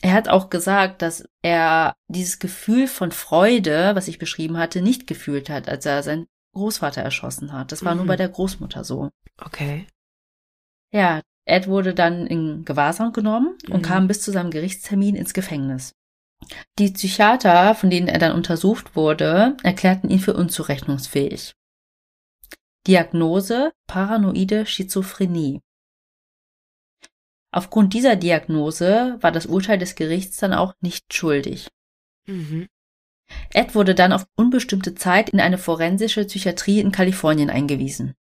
Er hat auch gesagt, dass er dieses Gefühl von Freude, was ich beschrieben hatte, nicht gefühlt hat, als er seinen Großvater erschossen hat. Das war Mhm. nur bei der Großmutter so. Okay. Ja, Ed wurde dann in Gewahrsam genommen und Mhm. kam bis zu seinem Gerichtstermin ins Gefängnis. Die Psychiater, von denen er dann untersucht wurde, erklärten ihn für unzurechnungsfähig. Diagnose paranoide Schizophrenie. Aufgrund dieser Diagnose war das Urteil des Gerichts dann auch nicht schuldig. Mhm. Ed wurde dann auf unbestimmte Zeit in eine forensische Psychiatrie in Kalifornien eingewiesen.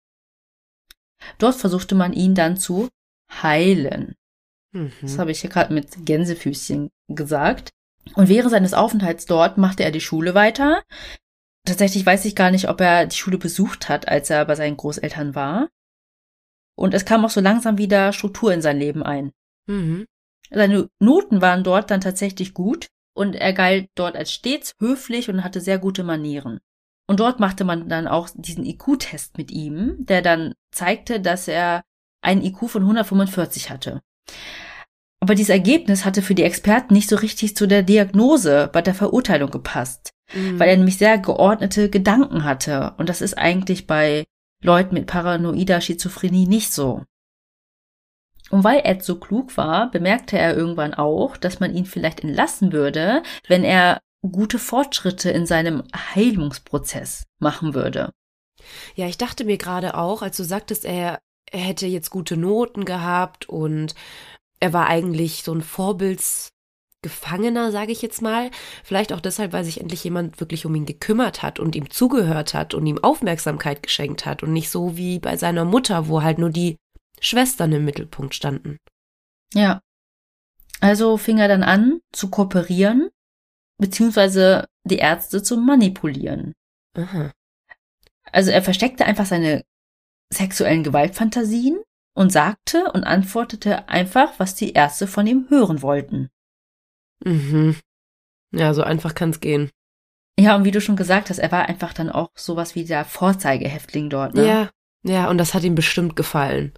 Dort versuchte man ihn dann zu heilen. Mhm. Das habe ich hier gerade mit Gänsefüßchen gesagt. Und während seines Aufenthalts dort machte er die Schule weiter. Tatsächlich weiß ich gar nicht, ob er die Schule besucht hat, als er bei seinen Großeltern war. Und es kam auch so langsam wieder Struktur in sein Leben ein. Mhm. Seine Noten waren dort dann tatsächlich gut und er galt dort als stets höflich und hatte sehr gute Manieren. Und dort machte man dann auch diesen IQ-Test mit ihm, der dann zeigte, dass er einen IQ von 145 hatte. Aber dieses Ergebnis hatte für die Experten nicht so richtig zu der Diagnose bei der Verurteilung gepasst, Mhm. weil er nämlich sehr geordnete Gedanken hatte. Und das ist eigentlich bei Leuten mit paranoider Schizophrenie nicht so. Und weil Ed so klug war, bemerkte er irgendwann auch, dass man ihn vielleicht entlassen würde, wenn er gute Fortschritte in seinem Heilungsprozess machen würde. Ja, ich dachte mir gerade auch, als du sagtest, er, er hätte jetzt gute Noten gehabt und er war eigentlich so ein Vorbildsgefangener, sage ich jetzt mal. Vielleicht auch deshalb, weil sich endlich jemand wirklich um ihn gekümmert hat und ihm zugehört hat und ihm Aufmerksamkeit geschenkt hat und nicht so wie bei seiner Mutter, wo halt nur die Schwestern im Mittelpunkt standen. Ja. Also fing er dann an zu kooperieren, beziehungsweise die Ärzte zu manipulieren. Aha. Also er versteckte einfach seine sexuellen Gewaltfantasien und sagte und antwortete einfach, was die Ärzte von ihm hören wollten. Mhm. Ja, so einfach kann's gehen. Ja, und wie du schon gesagt hast, er war einfach dann auch sowas wie der Vorzeigehäftling dort. Ne? Ja, ja, und das hat ihm bestimmt gefallen.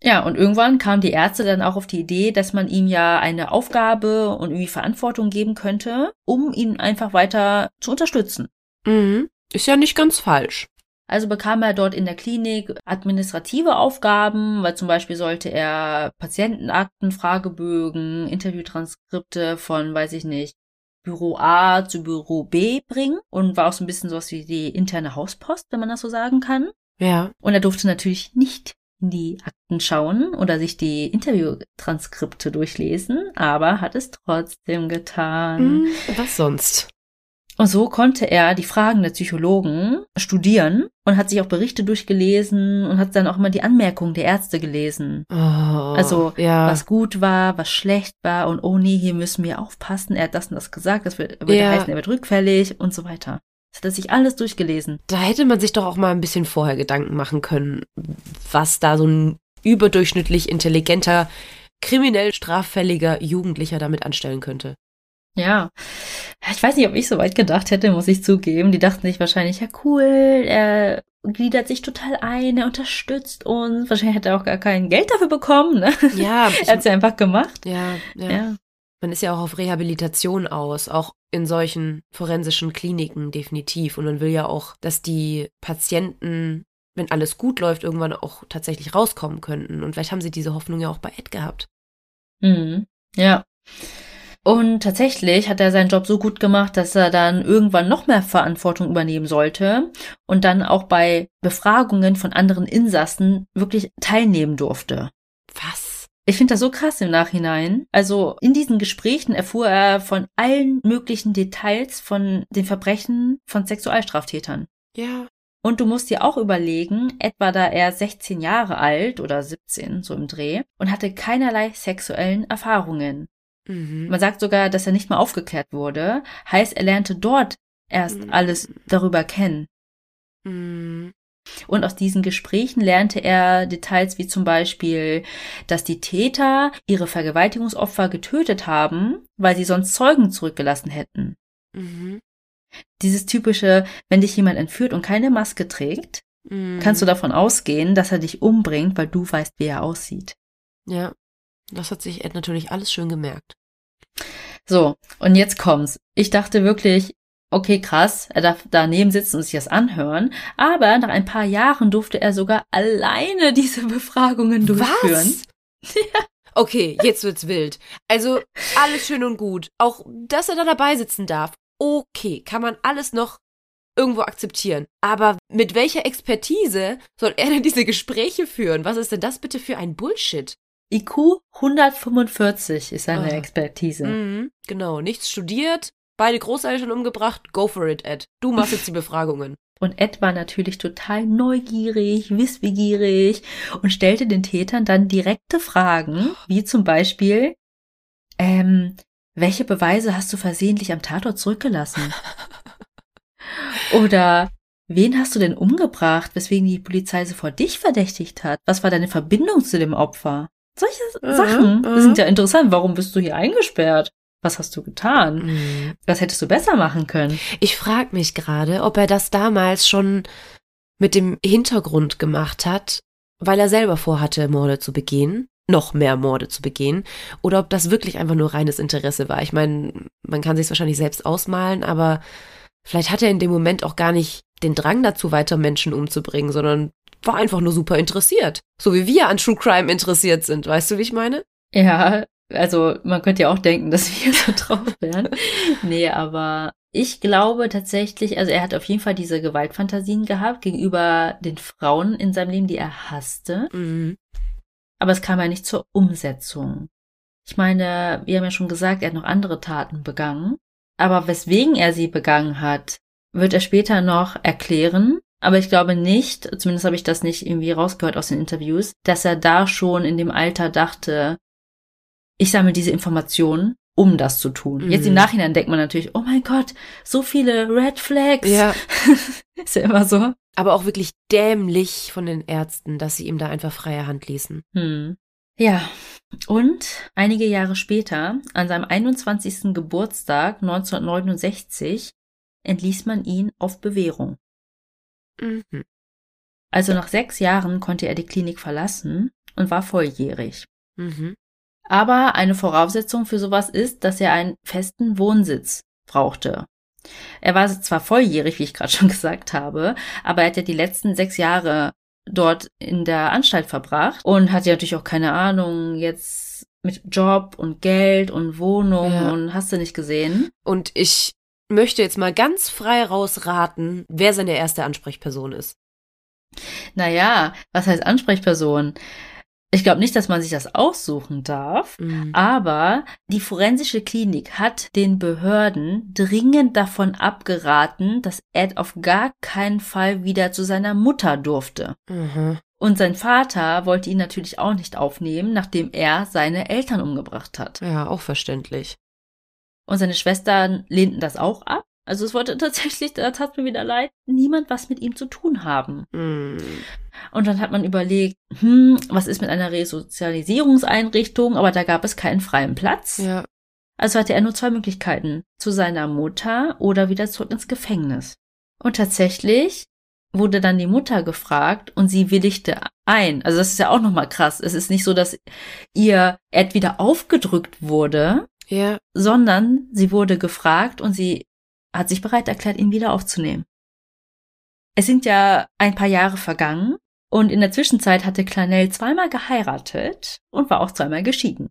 Ja, und irgendwann kamen die Ärzte dann auch auf die Idee, dass man ihm ja eine Aufgabe und irgendwie Verantwortung geben könnte, um ihn einfach weiter zu unterstützen. Mhm. Ist ja nicht ganz falsch. Also bekam er dort in der Klinik administrative Aufgaben, weil zum Beispiel sollte er Patientenakten, Fragebögen, Interviewtranskripte von, weiß ich nicht, Büro A zu Büro B bringen und war auch so ein bisschen sowas wie die interne Hauspost, wenn man das so sagen kann. Ja. Und er durfte natürlich nicht in die Akten schauen oder sich die Interviewtranskripte durchlesen, aber hat es trotzdem getan. Mhm. Was sonst? Und so konnte er die Fragen der Psychologen studieren und hat sich auch Berichte durchgelesen und hat dann auch immer die Anmerkungen der Ärzte gelesen. Oh, Also, ja. Was gut war, was schlecht war und oh nee, hier müssen wir aufpassen, er hat das und das gesagt, das wird, würde Ja. heißen, er wird rückfällig und so weiter. Das hat er sich alles durchgelesen. Da hätte man sich doch auch mal ein bisschen vorher Gedanken machen können, was da so ein überdurchschnittlich intelligenter, kriminell straffälliger Jugendlicher damit anstellen könnte. Ja. Ich weiß nicht, ob ich so weit gedacht hätte, muss ich zugeben. Die dachten sich wahrscheinlich, ja cool, er gliedert sich total ein, er unterstützt uns. Wahrscheinlich hat er auch gar kein Geld dafür bekommen, ne? Ja, Er hat es ja einfach gemacht. ja, ja, Ja. Man ist ja auch auf Rehabilitation aus, auch in solchen forensischen Kliniken definitiv. Und man will ja auch, dass die Patienten, wenn alles gut läuft, irgendwann auch tatsächlich rauskommen könnten. Und vielleicht haben sie diese Hoffnung ja auch bei Ed gehabt. Mhm. Ja. Und tatsächlich hat er seinen Job so gut gemacht, dass er dann irgendwann noch mehr Verantwortung übernehmen sollte und dann auch bei Befragungen von anderen Insassen wirklich teilnehmen durfte. Was? Ich finde das so krass im Nachhinein. Also in diesen Gesprächen erfuhr er von allen möglichen Details von den Verbrechen von Sexualstraftätern. Ja. Und du musst dir auch überlegen, etwa da er 16 Jahre alt oder 17, so im Dreh, und hatte keinerlei sexuellen Erfahrungen. Mhm. Man sagt sogar, dass er nicht mal aufgeklärt wurde. Heißt, er lernte dort erst Mhm. alles darüber kennen. Mhm. Und aus diesen Gesprächen lernte er Details wie zum Beispiel, dass die Täter ihre Vergewaltigungsopfer getötet haben, weil sie sonst Zeugen zurückgelassen hätten. Mhm. Dieses typische, wenn dich jemand entführt und keine Maske trägt, Mhm. kannst du davon ausgehen, dass er dich umbringt, weil du weißt, wie er aussieht. Ja, das hat sich Ed natürlich alles schön gemerkt. So, und jetzt kommt's. Ich dachte wirklich, okay, krass, er darf daneben sitzen und sich das anhören, aber nach ein paar Jahren durfte er sogar alleine diese Befragungen durchführen. Was? ja. Okay, jetzt wird's wild. Also, alles schön und gut. Auch, dass er da dabei sitzen darf. Okay, kann man alles noch irgendwo akzeptieren. Aber mit welcher Expertise soll er denn diese Gespräche führen? Was ist denn das bitte für ein Bullshit? IQ 145 ist seine oh. Expertise. Mhm, genau, nichts studiert, beide Großeltern umgebracht, go for it, Ed. Du machst jetzt die Befragungen. Und Ed war natürlich total neugierig, wissbegierig und stellte den Tätern dann direkte Fragen, wie zum Beispiel, ähm, welche Beweise hast du versehentlich am Tatort zurückgelassen? Oder wen hast du denn umgebracht, weswegen die Polizei sofort dich verdächtigt hat? Was war deine Verbindung zu dem Opfer? Solche uh, Sachen uh. sind ja interessant. Warum bist du hier eingesperrt? Was hast du getan? Mhm. Was hättest du besser machen können? Ich frage mich gerade, ob er das damals schon mit dem Hintergrund gemacht hat, weil er selber vorhatte, Morde zu begehen, noch mehr Morde zu begehen, oder ob das wirklich einfach nur reines Interesse war. Ich meine, man kann sich wahrscheinlich selbst ausmalen, aber vielleicht hat er in dem Moment auch gar nicht den Drang dazu, weiter Menschen umzubringen, sondern war einfach nur super interessiert. So wie wir an True Crime interessiert sind. Weißt du, wie ich meine? Ja, also man könnte ja auch denken, dass wir so drauf wären. nee, aber ich glaube tatsächlich, also er hat auf jeden Fall diese Gewaltfantasien gehabt gegenüber den Frauen in seinem Leben, die er hasste. Mhm. Aber es kam ja nicht zur Umsetzung. Ich meine, wir haben ja schon gesagt, er hat noch andere Taten begangen. Aber weswegen er sie begangen hat, wird er später noch erklären. Aber ich glaube nicht, zumindest habe ich das nicht irgendwie rausgehört aus den Interviews, dass er da schon in dem Alter dachte, ich sammle diese Informationen, um das zu tun. Mhm. Jetzt im mhm. Nachhinein denkt man natürlich, oh mein Gott, so viele Red Flags. Ja. Ist ja immer so. Aber auch wirklich dämlich von den Ärzten, dass sie ihm da einfach freie Hand ließen. Hm. Ja, und einige Jahre später, an seinem 21. Geburtstag 1969, entließ man ihn auf Bewährung. Mhm. Also nach sechs Jahren konnte er die Klinik verlassen und war volljährig. Mhm. Aber eine Voraussetzung für sowas ist, dass er einen festen Wohnsitz brauchte. Er war zwar volljährig, wie ich gerade schon gesagt habe, aber er hat ja die letzten sechs Jahre dort in der Anstalt verbracht und hat ja natürlich auch keine Ahnung jetzt mit Job und Geld und Wohnung ja. und hast du nicht gesehen. Und ich möchte jetzt mal ganz frei rausraten, wer seine erste Ansprechperson ist. Naja, was heißt Ansprechperson? Ich glaube nicht, dass man sich das aussuchen darf, mhm. aber die forensische Klinik hat den Behörden dringend davon abgeraten, dass Ed auf gar keinen Fall wieder zu seiner Mutter durfte. Mhm. Und sein Vater wollte ihn natürlich auch nicht aufnehmen, nachdem er seine Eltern umgebracht hat. Ja, auch verständlich. Und seine Schwestern lehnten das auch ab. Also es wollte tatsächlich, da tat mir wieder leid, niemand was mit ihm zu tun haben. Mm. Und dann hat man überlegt, hm, was ist mit einer Resozialisierungseinrichtung? Aber da gab es keinen freien Platz. Ja. Also hatte er nur zwei Möglichkeiten. Zu seiner Mutter oder wieder zurück ins Gefängnis. Und tatsächlich wurde dann die Mutter gefragt und sie willigte ein. Also das ist ja auch nochmal krass. Es ist nicht so, dass ihr Ed wieder aufgedrückt wurde, ja. sondern sie wurde gefragt und sie hat sich bereit erklärt, ihn wieder aufzunehmen. Es sind ja ein paar Jahre vergangen und in der Zwischenzeit hatte Clanell zweimal geheiratet und war auch zweimal geschieden.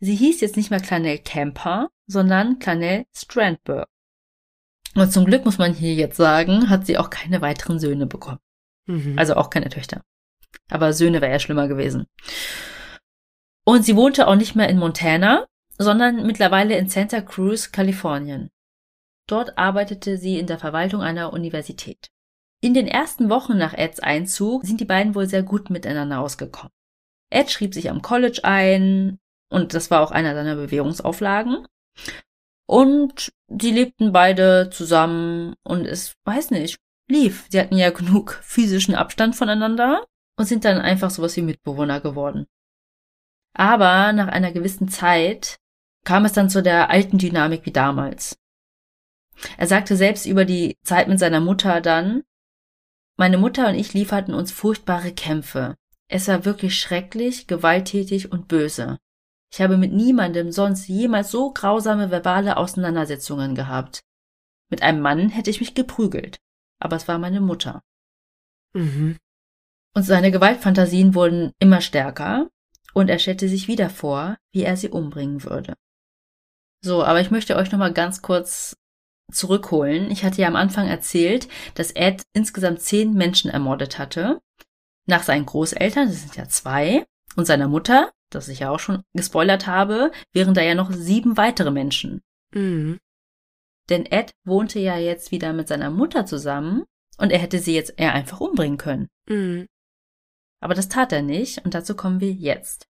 Sie hieß jetzt nicht mehr Clanell Camper, sondern Clanell Strandberg. Und zum Glück muss man hier jetzt sagen, hat sie auch keine weiteren Söhne bekommen. Mhm. Also auch keine Töchter. Aber Söhne wäre ja schlimmer gewesen. Und sie wohnte auch nicht mehr in Montana, sondern mittlerweile in Santa Cruz, Kalifornien. Dort arbeitete sie in der Verwaltung einer Universität. In den ersten Wochen nach Eds Einzug sind die beiden wohl sehr gut miteinander ausgekommen. Ed schrieb sich am College ein und das war auch einer seiner Bewährungsauflagen. Und sie lebten beide zusammen und es, weiß nicht, lief. Sie hatten ja genug physischen Abstand voneinander und sind dann einfach sowas wie Mitbewohner geworden. Aber nach einer gewissen Zeit kam es dann zu der alten Dynamik wie damals. Er sagte selbst über die Zeit mit seiner Mutter dann, meine Mutter und ich lieferten uns furchtbare Kämpfe. Es war wirklich schrecklich, gewalttätig und böse. Ich habe mit niemandem sonst jemals so grausame verbale Auseinandersetzungen gehabt. Mit einem Mann hätte ich mich geprügelt, aber es war meine Mutter. Mhm. Und seine Gewaltfantasien wurden immer stärker, und er stellte sich wieder vor, wie er sie umbringen würde. So, aber ich möchte euch nochmal ganz kurz zurückholen. Ich hatte ja am Anfang erzählt, dass Ed insgesamt zehn Menschen ermordet hatte. Nach seinen Großeltern, das sind ja zwei, und seiner Mutter, das ich ja auch schon gespoilert habe, wären da ja noch sieben weitere Menschen. Mhm. Denn Ed wohnte ja jetzt wieder mit seiner Mutter zusammen und er hätte sie jetzt eher einfach umbringen können. Mhm. Aber das tat er nicht und dazu kommen wir jetzt.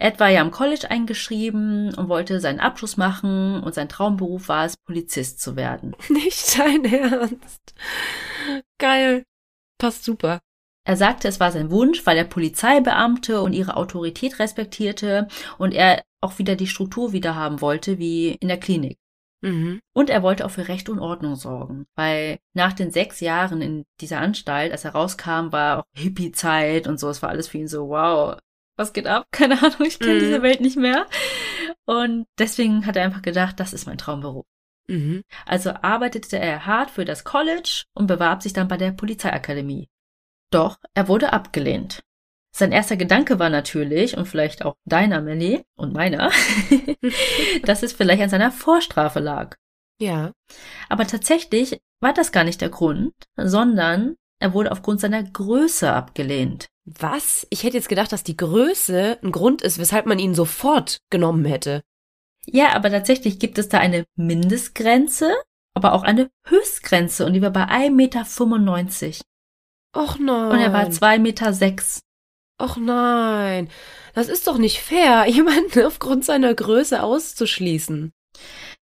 Ed war ja am College eingeschrieben und wollte seinen Abschluss machen und sein Traumberuf war es, Polizist zu werden. Nicht dein Ernst. Geil. Passt super. Er sagte, es war sein Wunsch, weil er Polizeibeamte und ihre Autorität respektierte und er auch wieder die Struktur wieder haben wollte, wie in der Klinik. Mhm. Und er wollte auch für Recht und Ordnung sorgen, weil nach den sechs Jahren in dieser Anstalt, als er rauskam, war auch Hippie-Zeit und so. Es war alles für ihn so, wow, was geht ab? Keine Ahnung, ich kenne Mhm. diese Welt nicht mehr. Und deswegen hat er einfach gedacht, das ist mein Traumberuf. Mhm. Also arbeitete er hart für das College und bewarb sich dann bei der Polizeiakademie. Doch er wurde abgelehnt. Sein erster Gedanke war natürlich, und vielleicht auch deiner, Melly, und meiner, dass es vielleicht an seiner Vorstrafe lag. Ja. Aber tatsächlich war das gar nicht der Grund, sondern er wurde aufgrund seiner Größe abgelehnt. Was? Ich hätte jetzt gedacht, dass die Größe ein Grund ist, weshalb man ihn sofort genommen hätte. Ja, aber tatsächlich gibt es da eine Mindestgrenze, aber auch eine Höchstgrenze und die war bei 1,95 Meter. Och nein. Und er war 2,6 Meter. Sechs. Och nein. Das ist doch nicht fair, jemanden aufgrund seiner Größe auszuschließen.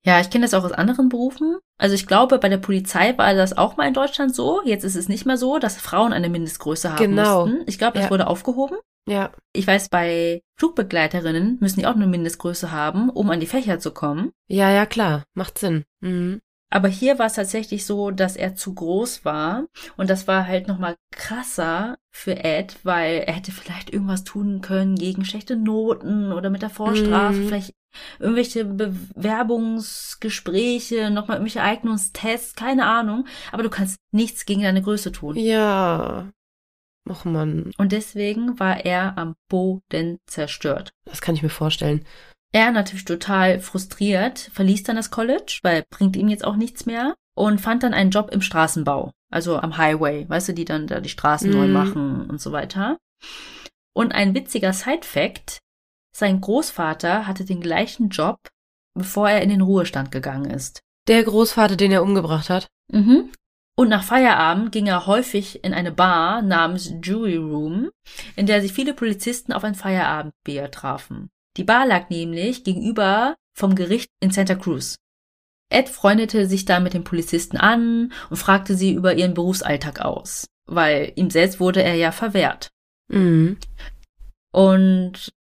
Ja, ich kenne das auch aus anderen Berufen. Also ich glaube, bei der Polizei war das auch mal in Deutschland so. Jetzt ist es nicht mehr so, dass Frauen eine Mindestgröße haben Genau. mussten. Ich glaube, das Ja. wurde aufgehoben. Ja. Ich weiß, bei Flugbegleiterinnen müssen die auch eine Mindestgröße haben, um an die Fächer zu kommen. Ja, ja, klar. Macht Sinn. Mhm. Aber hier war es tatsächlich so, dass er zu groß war. Und das war halt nochmal krasser für Ed, weil er hätte vielleicht irgendwas tun können gegen schlechte Noten oder mit der Vorstrafe, Mhm. vielleicht irgendwelche Bewerbungsgespräche, nochmal irgendwelche Eignungstests, keine Ahnung. Aber du kannst nichts gegen deine Größe tun. Ja. Och Mann. Und deswegen war er am Boden zerstört. Das kann ich mir vorstellen. Er natürlich total frustriert, verließ dann das College, weil bringt ihm jetzt auch nichts mehr und fand dann einen Job im Straßenbau, also am Highway, weißt du, die dann da die Straßen neu Mhm. machen und so weiter. Und ein witziger Side-Fact, sein Großvater hatte den gleichen Job, bevor er in den Ruhestand gegangen ist. Der Großvater, den er umgebracht hat. Mhm. Und nach Feierabend ging er häufig in eine Bar namens Jury Room, in der sich viele Polizisten auf ein Feierabendbier trafen. Die Bar lag nämlich gegenüber vom Gericht in Santa Cruz. Ed freundete sich da mit den Polizisten an und fragte sie über ihren Berufsalltag aus, weil ihm selbst wurde er ja verwehrt. Mhm. Und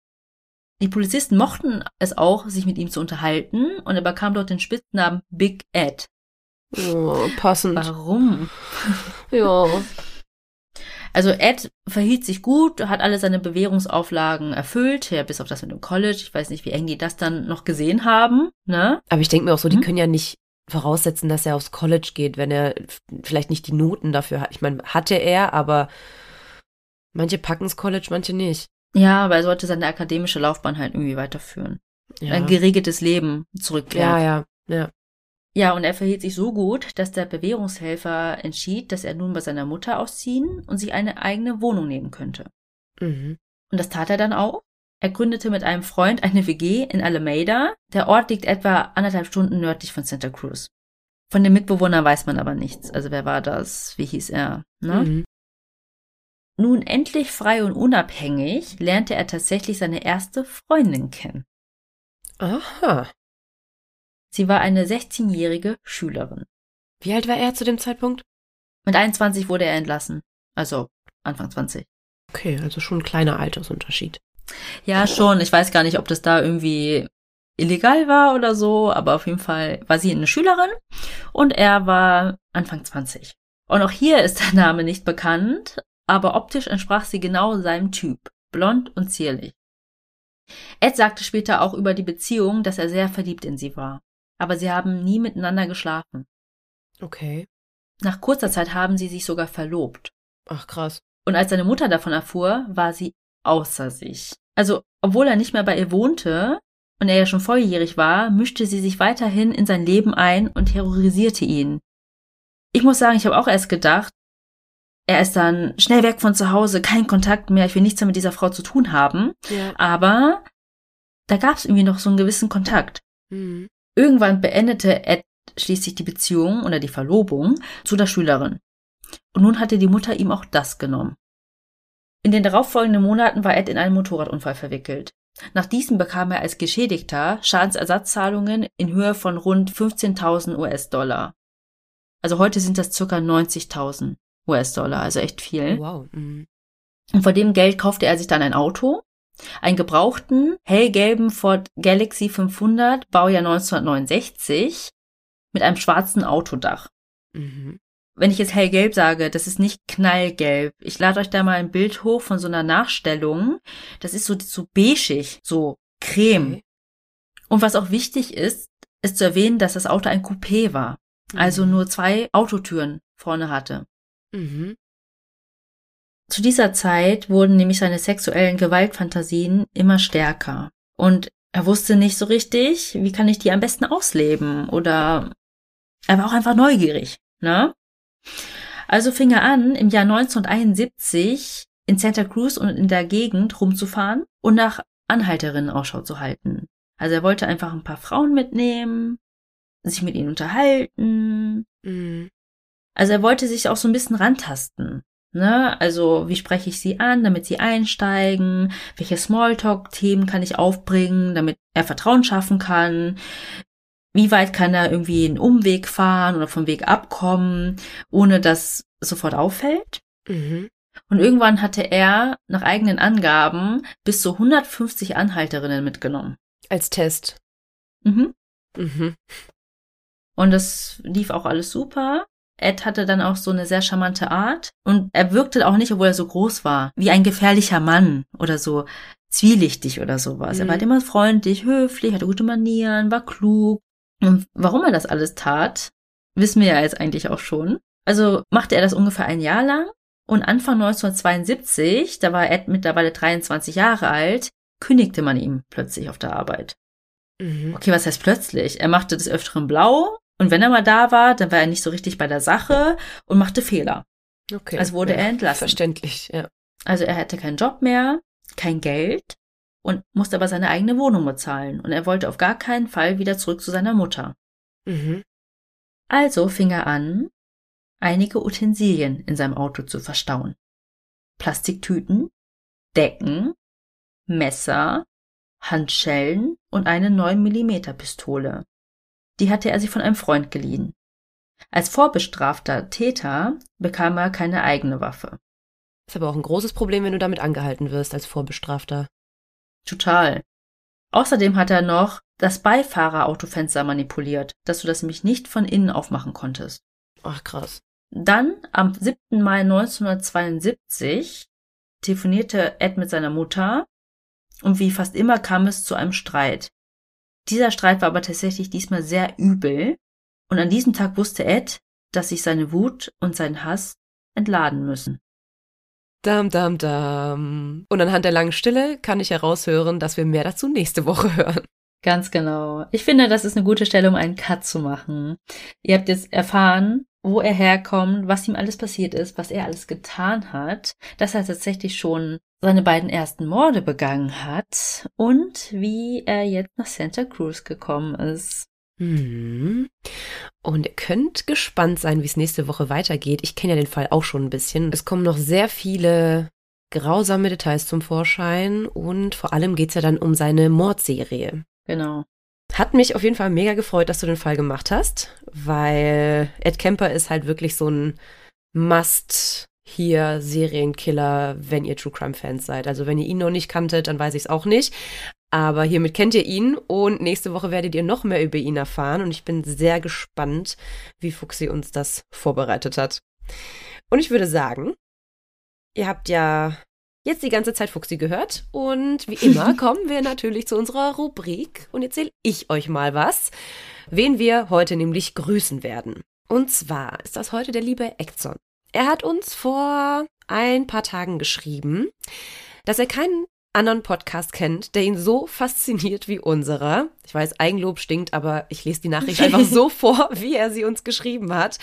die Polizisten mochten es auch, sich mit ihm zu unterhalten und er bekam dort den Spitznamen Big Ed. Oh, passend. Warum? Ja. Also Ed verhielt sich gut, hat alle seine Bewährungsauflagen erfüllt, ja, bis auf das mit dem College. Ich weiß nicht, wie eng die das dann noch gesehen haben, ne? Aber ich denke mir auch so, die Mhm. können ja nicht voraussetzen, dass er aufs College geht, wenn er vielleicht nicht die Noten dafür hat. Ich meine, hatte er, aber manche packen's College, manche nicht. Ja, aber er sollte seine akademische Laufbahn halt irgendwie weiterführen. Ja, Ein geregeltes Leben zurückkehren. ja, ja. ja. Ja, und er verhielt sich so gut, dass der Bewährungshelfer entschied, dass er nun bei seiner Mutter ausziehen und sich eine eigene Wohnung nehmen könnte. Mhm. Und das tat er dann auch. Er gründete mit einem Freund eine WG in Alameda. Der Ort liegt etwa anderthalb Stunden nördlich von Santa Cruz. Von den Mitbewohnern weiß man aber nichts. Also wer war das? Wie hieß er? Ne? Mhm. Nun endlich frei und unabhängig lernte er tatsächlich seine erste Freundin kennen. Aha. Sie war eine 16-jährige Schülerin. Wie alt war er zu dem Zeitpunkt? Mit 21 wurde er entlassen. Also Anfang 20. Okay, also schon ein kleiner Altersunterschied. Ja, schon. Ich weiß gar nicht, ob das da irgendwie illegal war oder so, aber auf jeden Fall war sie eine Schülerin und er war Anfang 20. Und auch hier ist der Name nicht bekannt, aber optisch entsprach sie genau seinem Typ. blond und zierlich. Ed sagte später auch über die Beziehung, dass er sehr verliebt in sie war. Aber sie haben nie miteinander geschlafen. Okay. Nach kurzer Zeit haben sie sich sogar verlobt. Ach, krass. Und als seine Mutter davon erfuhr, war sie außer sich. Also, obwohl er nicht mehr bei ihr wohnte und er ja schon volljährig war, mischte sie sich weiterhin in sein Leben ein und terrorisierte ihn. Ich muss sagen, ich habe auch erst gedacht, er ist dann schnell weg von zu Hause, kein Kontakt mehr, ich will nichts mehr mit dieser Frau zu tun haben. Ja. Aber da gab es irgendwie noch so einen gewissen Kontakt. Mhm. Irgendwann beendete Ed schließlich die Beziehung oder die Verlobung zu der Schülerin. Und nun hatte die Mutter ihm auch das genommen. In den darauffolgenden Monaten war Ed in einen Motorradunfall verwickelt. Nach diesem bekam er als Geschädigter Schadensersatzzahlungen in Höhe von rund 15.000 US-Dollar. Also heute sind das circa 90.000 US-Dollar, also echt viel. Wow. Mhm. Und von dem Geld kaufte er sich dann ein Auto, einen gebrauchten, hellgelben Ford Galaxy 500, Baujahr 1969, mit einem schwarzen Autodach. Mhm. Wenn ich jetzt hellgelb sage, das ist nicht knallgelb. Ich lade euch da mal ein Bild hoch von so einer Nachstellung. Das ist so, so beigig, so creme. Okay. Und was auch wichtig ist, ist zu erwähnen, dass das Auto ein Coupé war. Also Mhm. nur zwei Autotüren vorne hatte. Mhm. Zu dieser Zeit wurden nämlich seine sexuellen Gewaltfantasien immer stärker. Und er wusste nicht so richtig, wie kann ich die am besten ausleben? Oder er war auch einfach neugierig, ne? Also fing er an, im Jahr 1971 in Santa Cruz und in der Gegend rumzufahren und nach Anhalterinnen Ausschau zu halten. Also er wollte einfach ein paar Frauen mitnehmen, sich mit ihnen unterhalten, Mhm. Also er wollte sich auch so ein bisschen rantasten. Ne? Also wie spreche ich sie an, damit sie einsteigen? Welche Smalltalk-Themen kann ich aufbringen, damit er Vertrauen schaffen kann? Wie weit kann er irgendwie einen Umweg fahren oder vom Weg abkommen, ohne dass es sofort auffällt? Mhm. Und irgendwann hatte er nach eigenen Angaben bis zu 150 Anhalterinnen mitgenommen. Als Test. Mhm. Mhm. Und das lief auch alles super. Ed hatte dann auch so eine sehr charmante Art und er wirkte auch nicht, obwohl er so groß war, wie ein gefährlicher Mann oder so zwielichtig oder sowas. Er Mhm. war halt immer freundlich, höflich, hatte gute Manieren, war klug. Und warum er das alles tat, wissen wir ja jetzt eigentlich auch schon. Also machte er das ungefähr ein Jahr lang und Anfang 1972, da war Ed mittlerweile 23 Jahre alt, kündigte man ihm plötzlich auf der Arbeit. Mhm. Okay, was heißt plötzlich? Er machte des Öfteren blau und wenn er mal da war, dann war er nicht so richtig bei der Sache und machte Fehler. Okay. Also wurde er entlassen. Verständlich, ja. Also er hatte keinen Job mehr, kein Geld und musste aber seine eigene Wohnung bezahlen und er wollte auf gar keinen Fall wieder zurück zu seiner Mutter. Mhm. Also fing er an, einige Utensilien in seinem Auto zu verstauen. Plastiktüten, Decken, Messer, Handschellen und eine 9mm Pistole. Die hatte er sich von einem Freund geliehen. Als vorbestrafter Täter bekam er keine eigene Waffe. Ist aber auch ein großes Problem, wenn du damit angehalten wirst als Vorbestrafter. Total. Außerdem hat er noch das Beifahrer-Autofenster manipuliert, dass du das nämlich nicht von innen aufmachen konntest. Ach, krass. Dann, am 7. Mai 1972, telefonierte Ed mit seiner Mutter und wie fast immer kam es zu einem Streit. Dieser Streit war aber tatsächlich diesmal sehr übel und an diesem Tag wusste Ed, dass sich seine Wut und sein Hass entladen müssen. Dam, dam, dam. Und anhand der langen Stille kann ich heraushören, dass wir mehr dazu nächste Woche hören. Ganz genau. Ich finde, das ist eine gute Stelle, um einen Cut zu machen. Ihr habt jetzt erfahren, wo er herkommt, was ihm alles passiert ist, was er alles getan hat, dass er tatsächlich schon seine beiden ersten Morde begangen hat und wie er jetzt nach Santa Cruz gekommen ist. Mhm. Und ihr könnt gespannt sein, wie es nächste Woche weitergeht. Ich kenne ja den Fall auch schon ein bisschen. Es kommen noch sehr viele grausame Details zum Vorschein und vor allem geht es ja dann um seine Mordserie. Genau. Hat mich auf jeden Fall mega gefreut, dass du den Fall gemacht hast, weil Ed Kemper ist halt wirklich so ein Must hier Serienkiller, wenn ihr True Crime Fans seid. Also wenn ihr ihn noch nicht kanntet, dann weiß ich es auch nicht. Aber hiermit kennt ihr ihn und nächste Woche werdet ihr noch mehr über ihn erfahren und ich bin sehr gespannt, wie Fuxi uns das vorbereitet hat. Und ich würde sagen, ihr habt ja jetzt die ganze Zeit Fuchsi gehört. Und wie immer kommen wir natürlich zu unserer Rubrik und erzähle ich euch mal was, wen wir heute nämlich grüßen werden. Und zwar ist das heute der liebe Exxon. Er hat uns vor ein paar Tagen geschrieben, dass er keinen anderen Podcast kennt, der ihn so fasziniert wie unserer. Ich weiß, Eigenlob stinkt, aber ich lese die Nachricht einfach so vor, wie er sie uns geschrieben hat.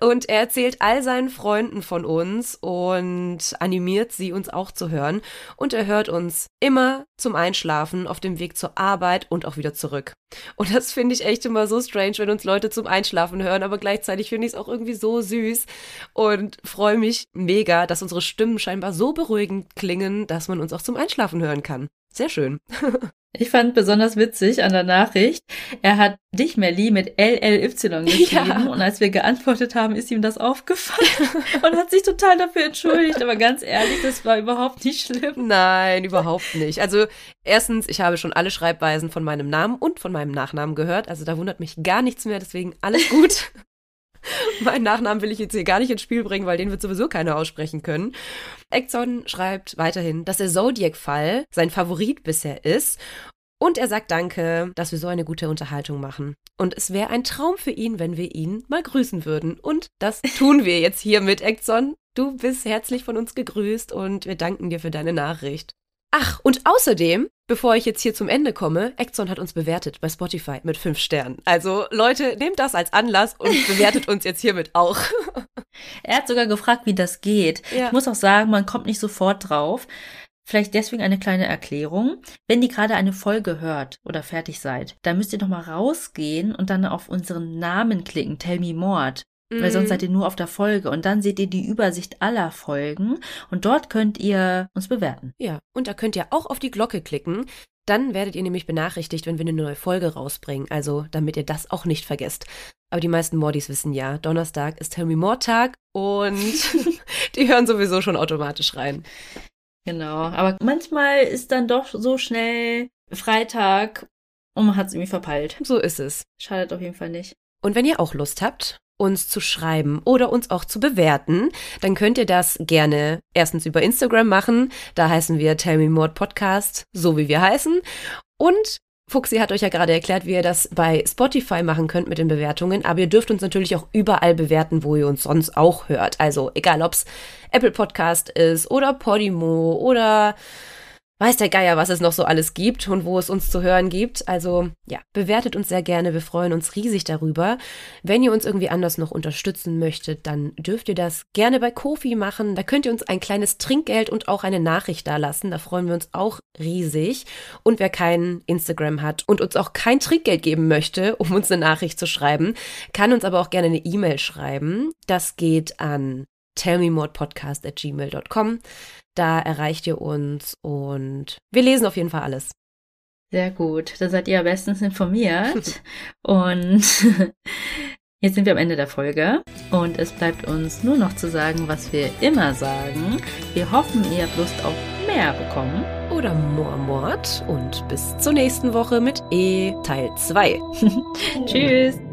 Und er erzählt all seinen Freunden von uns und animiert sie, uns auch zu hören. Und er hört uns immer zum Einschlafen auf dem Weg zur Arbeit und auch wieder zurück. Und das finde ich echt immer so strange, wenn uns Leute zum Einschlafen hören, aber gleichzeitig finde ich es auch irgendwie so süß und freue mich mega, dass unsere Stimmen scheinbar so beruhigend klingen, dass man uns auch zum Einschlafen hören kann. Sehr schön. Ich fand besonders witzig an der Nachricht, er hat dich, Melly, mit LLY geschrieben ja. und als wir geantwortet haben, ist ihm das aufgefallen und hat sich total dafür entschuldigt. Aber ganz ehrlich, das war überhaupt nicht schlimm. Nein, überhaupt nicht. Also erstens, ich habe schon alle Schreibweisen von meinem Namen und von meinem Nachnamen gehört. Also da wundert mich gar nichts mehr, deswegen alles gut. Meinen Nachnamen will ich jetzt hier gar nicht ins Spiel bringen, weil den wird sowieso keiner aussprechen können. Exxon schreibt weiterhin, dass der Zodiac-Fall sein Favorit bisher ist. Und er sagt Danke, dass wir so eine gute Unterhaltung machen. Und es wäre ein Traum für ihn, wenn wir ihn mal grüßen würden. Und das tun wir jetzt hier mit Exxon. Du bist herzlich von uns gegrüßt und wir danken dir für deine Nachricht. Ach, und außerdem, bevor ich jetzt hier zum Ende komme, Exxon hat uns bewertet bei Spotify mit fünf Sternen. Also Leute, nehmt das als Anlass und bewertet uns jetzt hiermit auch. Er hat sogar gefragt, wie das geht. Ja. Ich muss auch sagen, man kommt nicht sofort drauf. Vielleicht deswegen eine kleine Erklärung. Wenn ihr gerade eine Folge hört oder fertig seid, dann müsst ihr noch mal rausgehen und dann auf unseren Namen klicken, Tell Me Mord. Mhm. Weil sonst seid ihr nur auf der Folge und dann seht ihr die Übersicht aller Folgen und dort könnt ihr uns bewerten. Ja, und da könnt ihr auch auf die Glocke klicken. Dann werdet ihr nämlich benachrichtigt, wenn wir eine neue Folge rausbringen. Also, damit ihr das auch nicht vergesst. Aber die meisten Mordis wissen ja, Donnerstag ist Tell Me More Tag und die hören sowieso schon automatisch rein. Genau, aber manchmal ist dann doch so schnell Freitag und man hat es irgendwie verpeilt. So ist es. Schadet auf jeden Fall nicht. Und wenn ihr auch Lust habt, uns zu schreiben oder uns auch zu bewerten, dann könnt ihr das gerne erstens über Instagram machen. Da heißen wir Tell Me More Podcast, so wie wir heißen. Und Fuxi hat euch ja gerade erklärt, wie ihr das bei Spotify machen könnt mit den Bewertungen, aber ihr dürft uns natürlich auch überall bewerten, wo ihr uns sonst auch hört. Also egal, ob es Apple Podcast ist oder Podimo oder weiß der Geier, was es noch so alles gibt und wo es uns zu hören gibt. Also ja, bewertet uns sehr gerne. Wir freuen uns riesig darüber. Wenn ihr uns irgendwie anders noch unterstützen möchtet, dann dürft ihr das gerne bei Kofi machen. Da könnt ihr uns ein kleines Trinkgeld und auch eine Nachricht da lassen. Da freuen wir uns auch riesig. Und wer kein Instagram hat und uns auch kein Trinkgeld geben möchte, um uns eine Nachricht zu schreiben, kann uns aber auch gerne eine E-Mail schreiben. Das geht an tellmemodpodcast at gmail.com. Da erreicht ihr uns und wir lesen auf jeden Fall alles. Sehr gut, da seid ihr bestens informiert. und jetzt sind wir am Ende der Folge und es bleibt uns nur noch zu sagen, was wir immer sagen. Wir hoffen, ihr habt Lust auf mehr bekommen. Oder Moormord und bis zur nächsten Woche mit E Teil 2. Tschüss.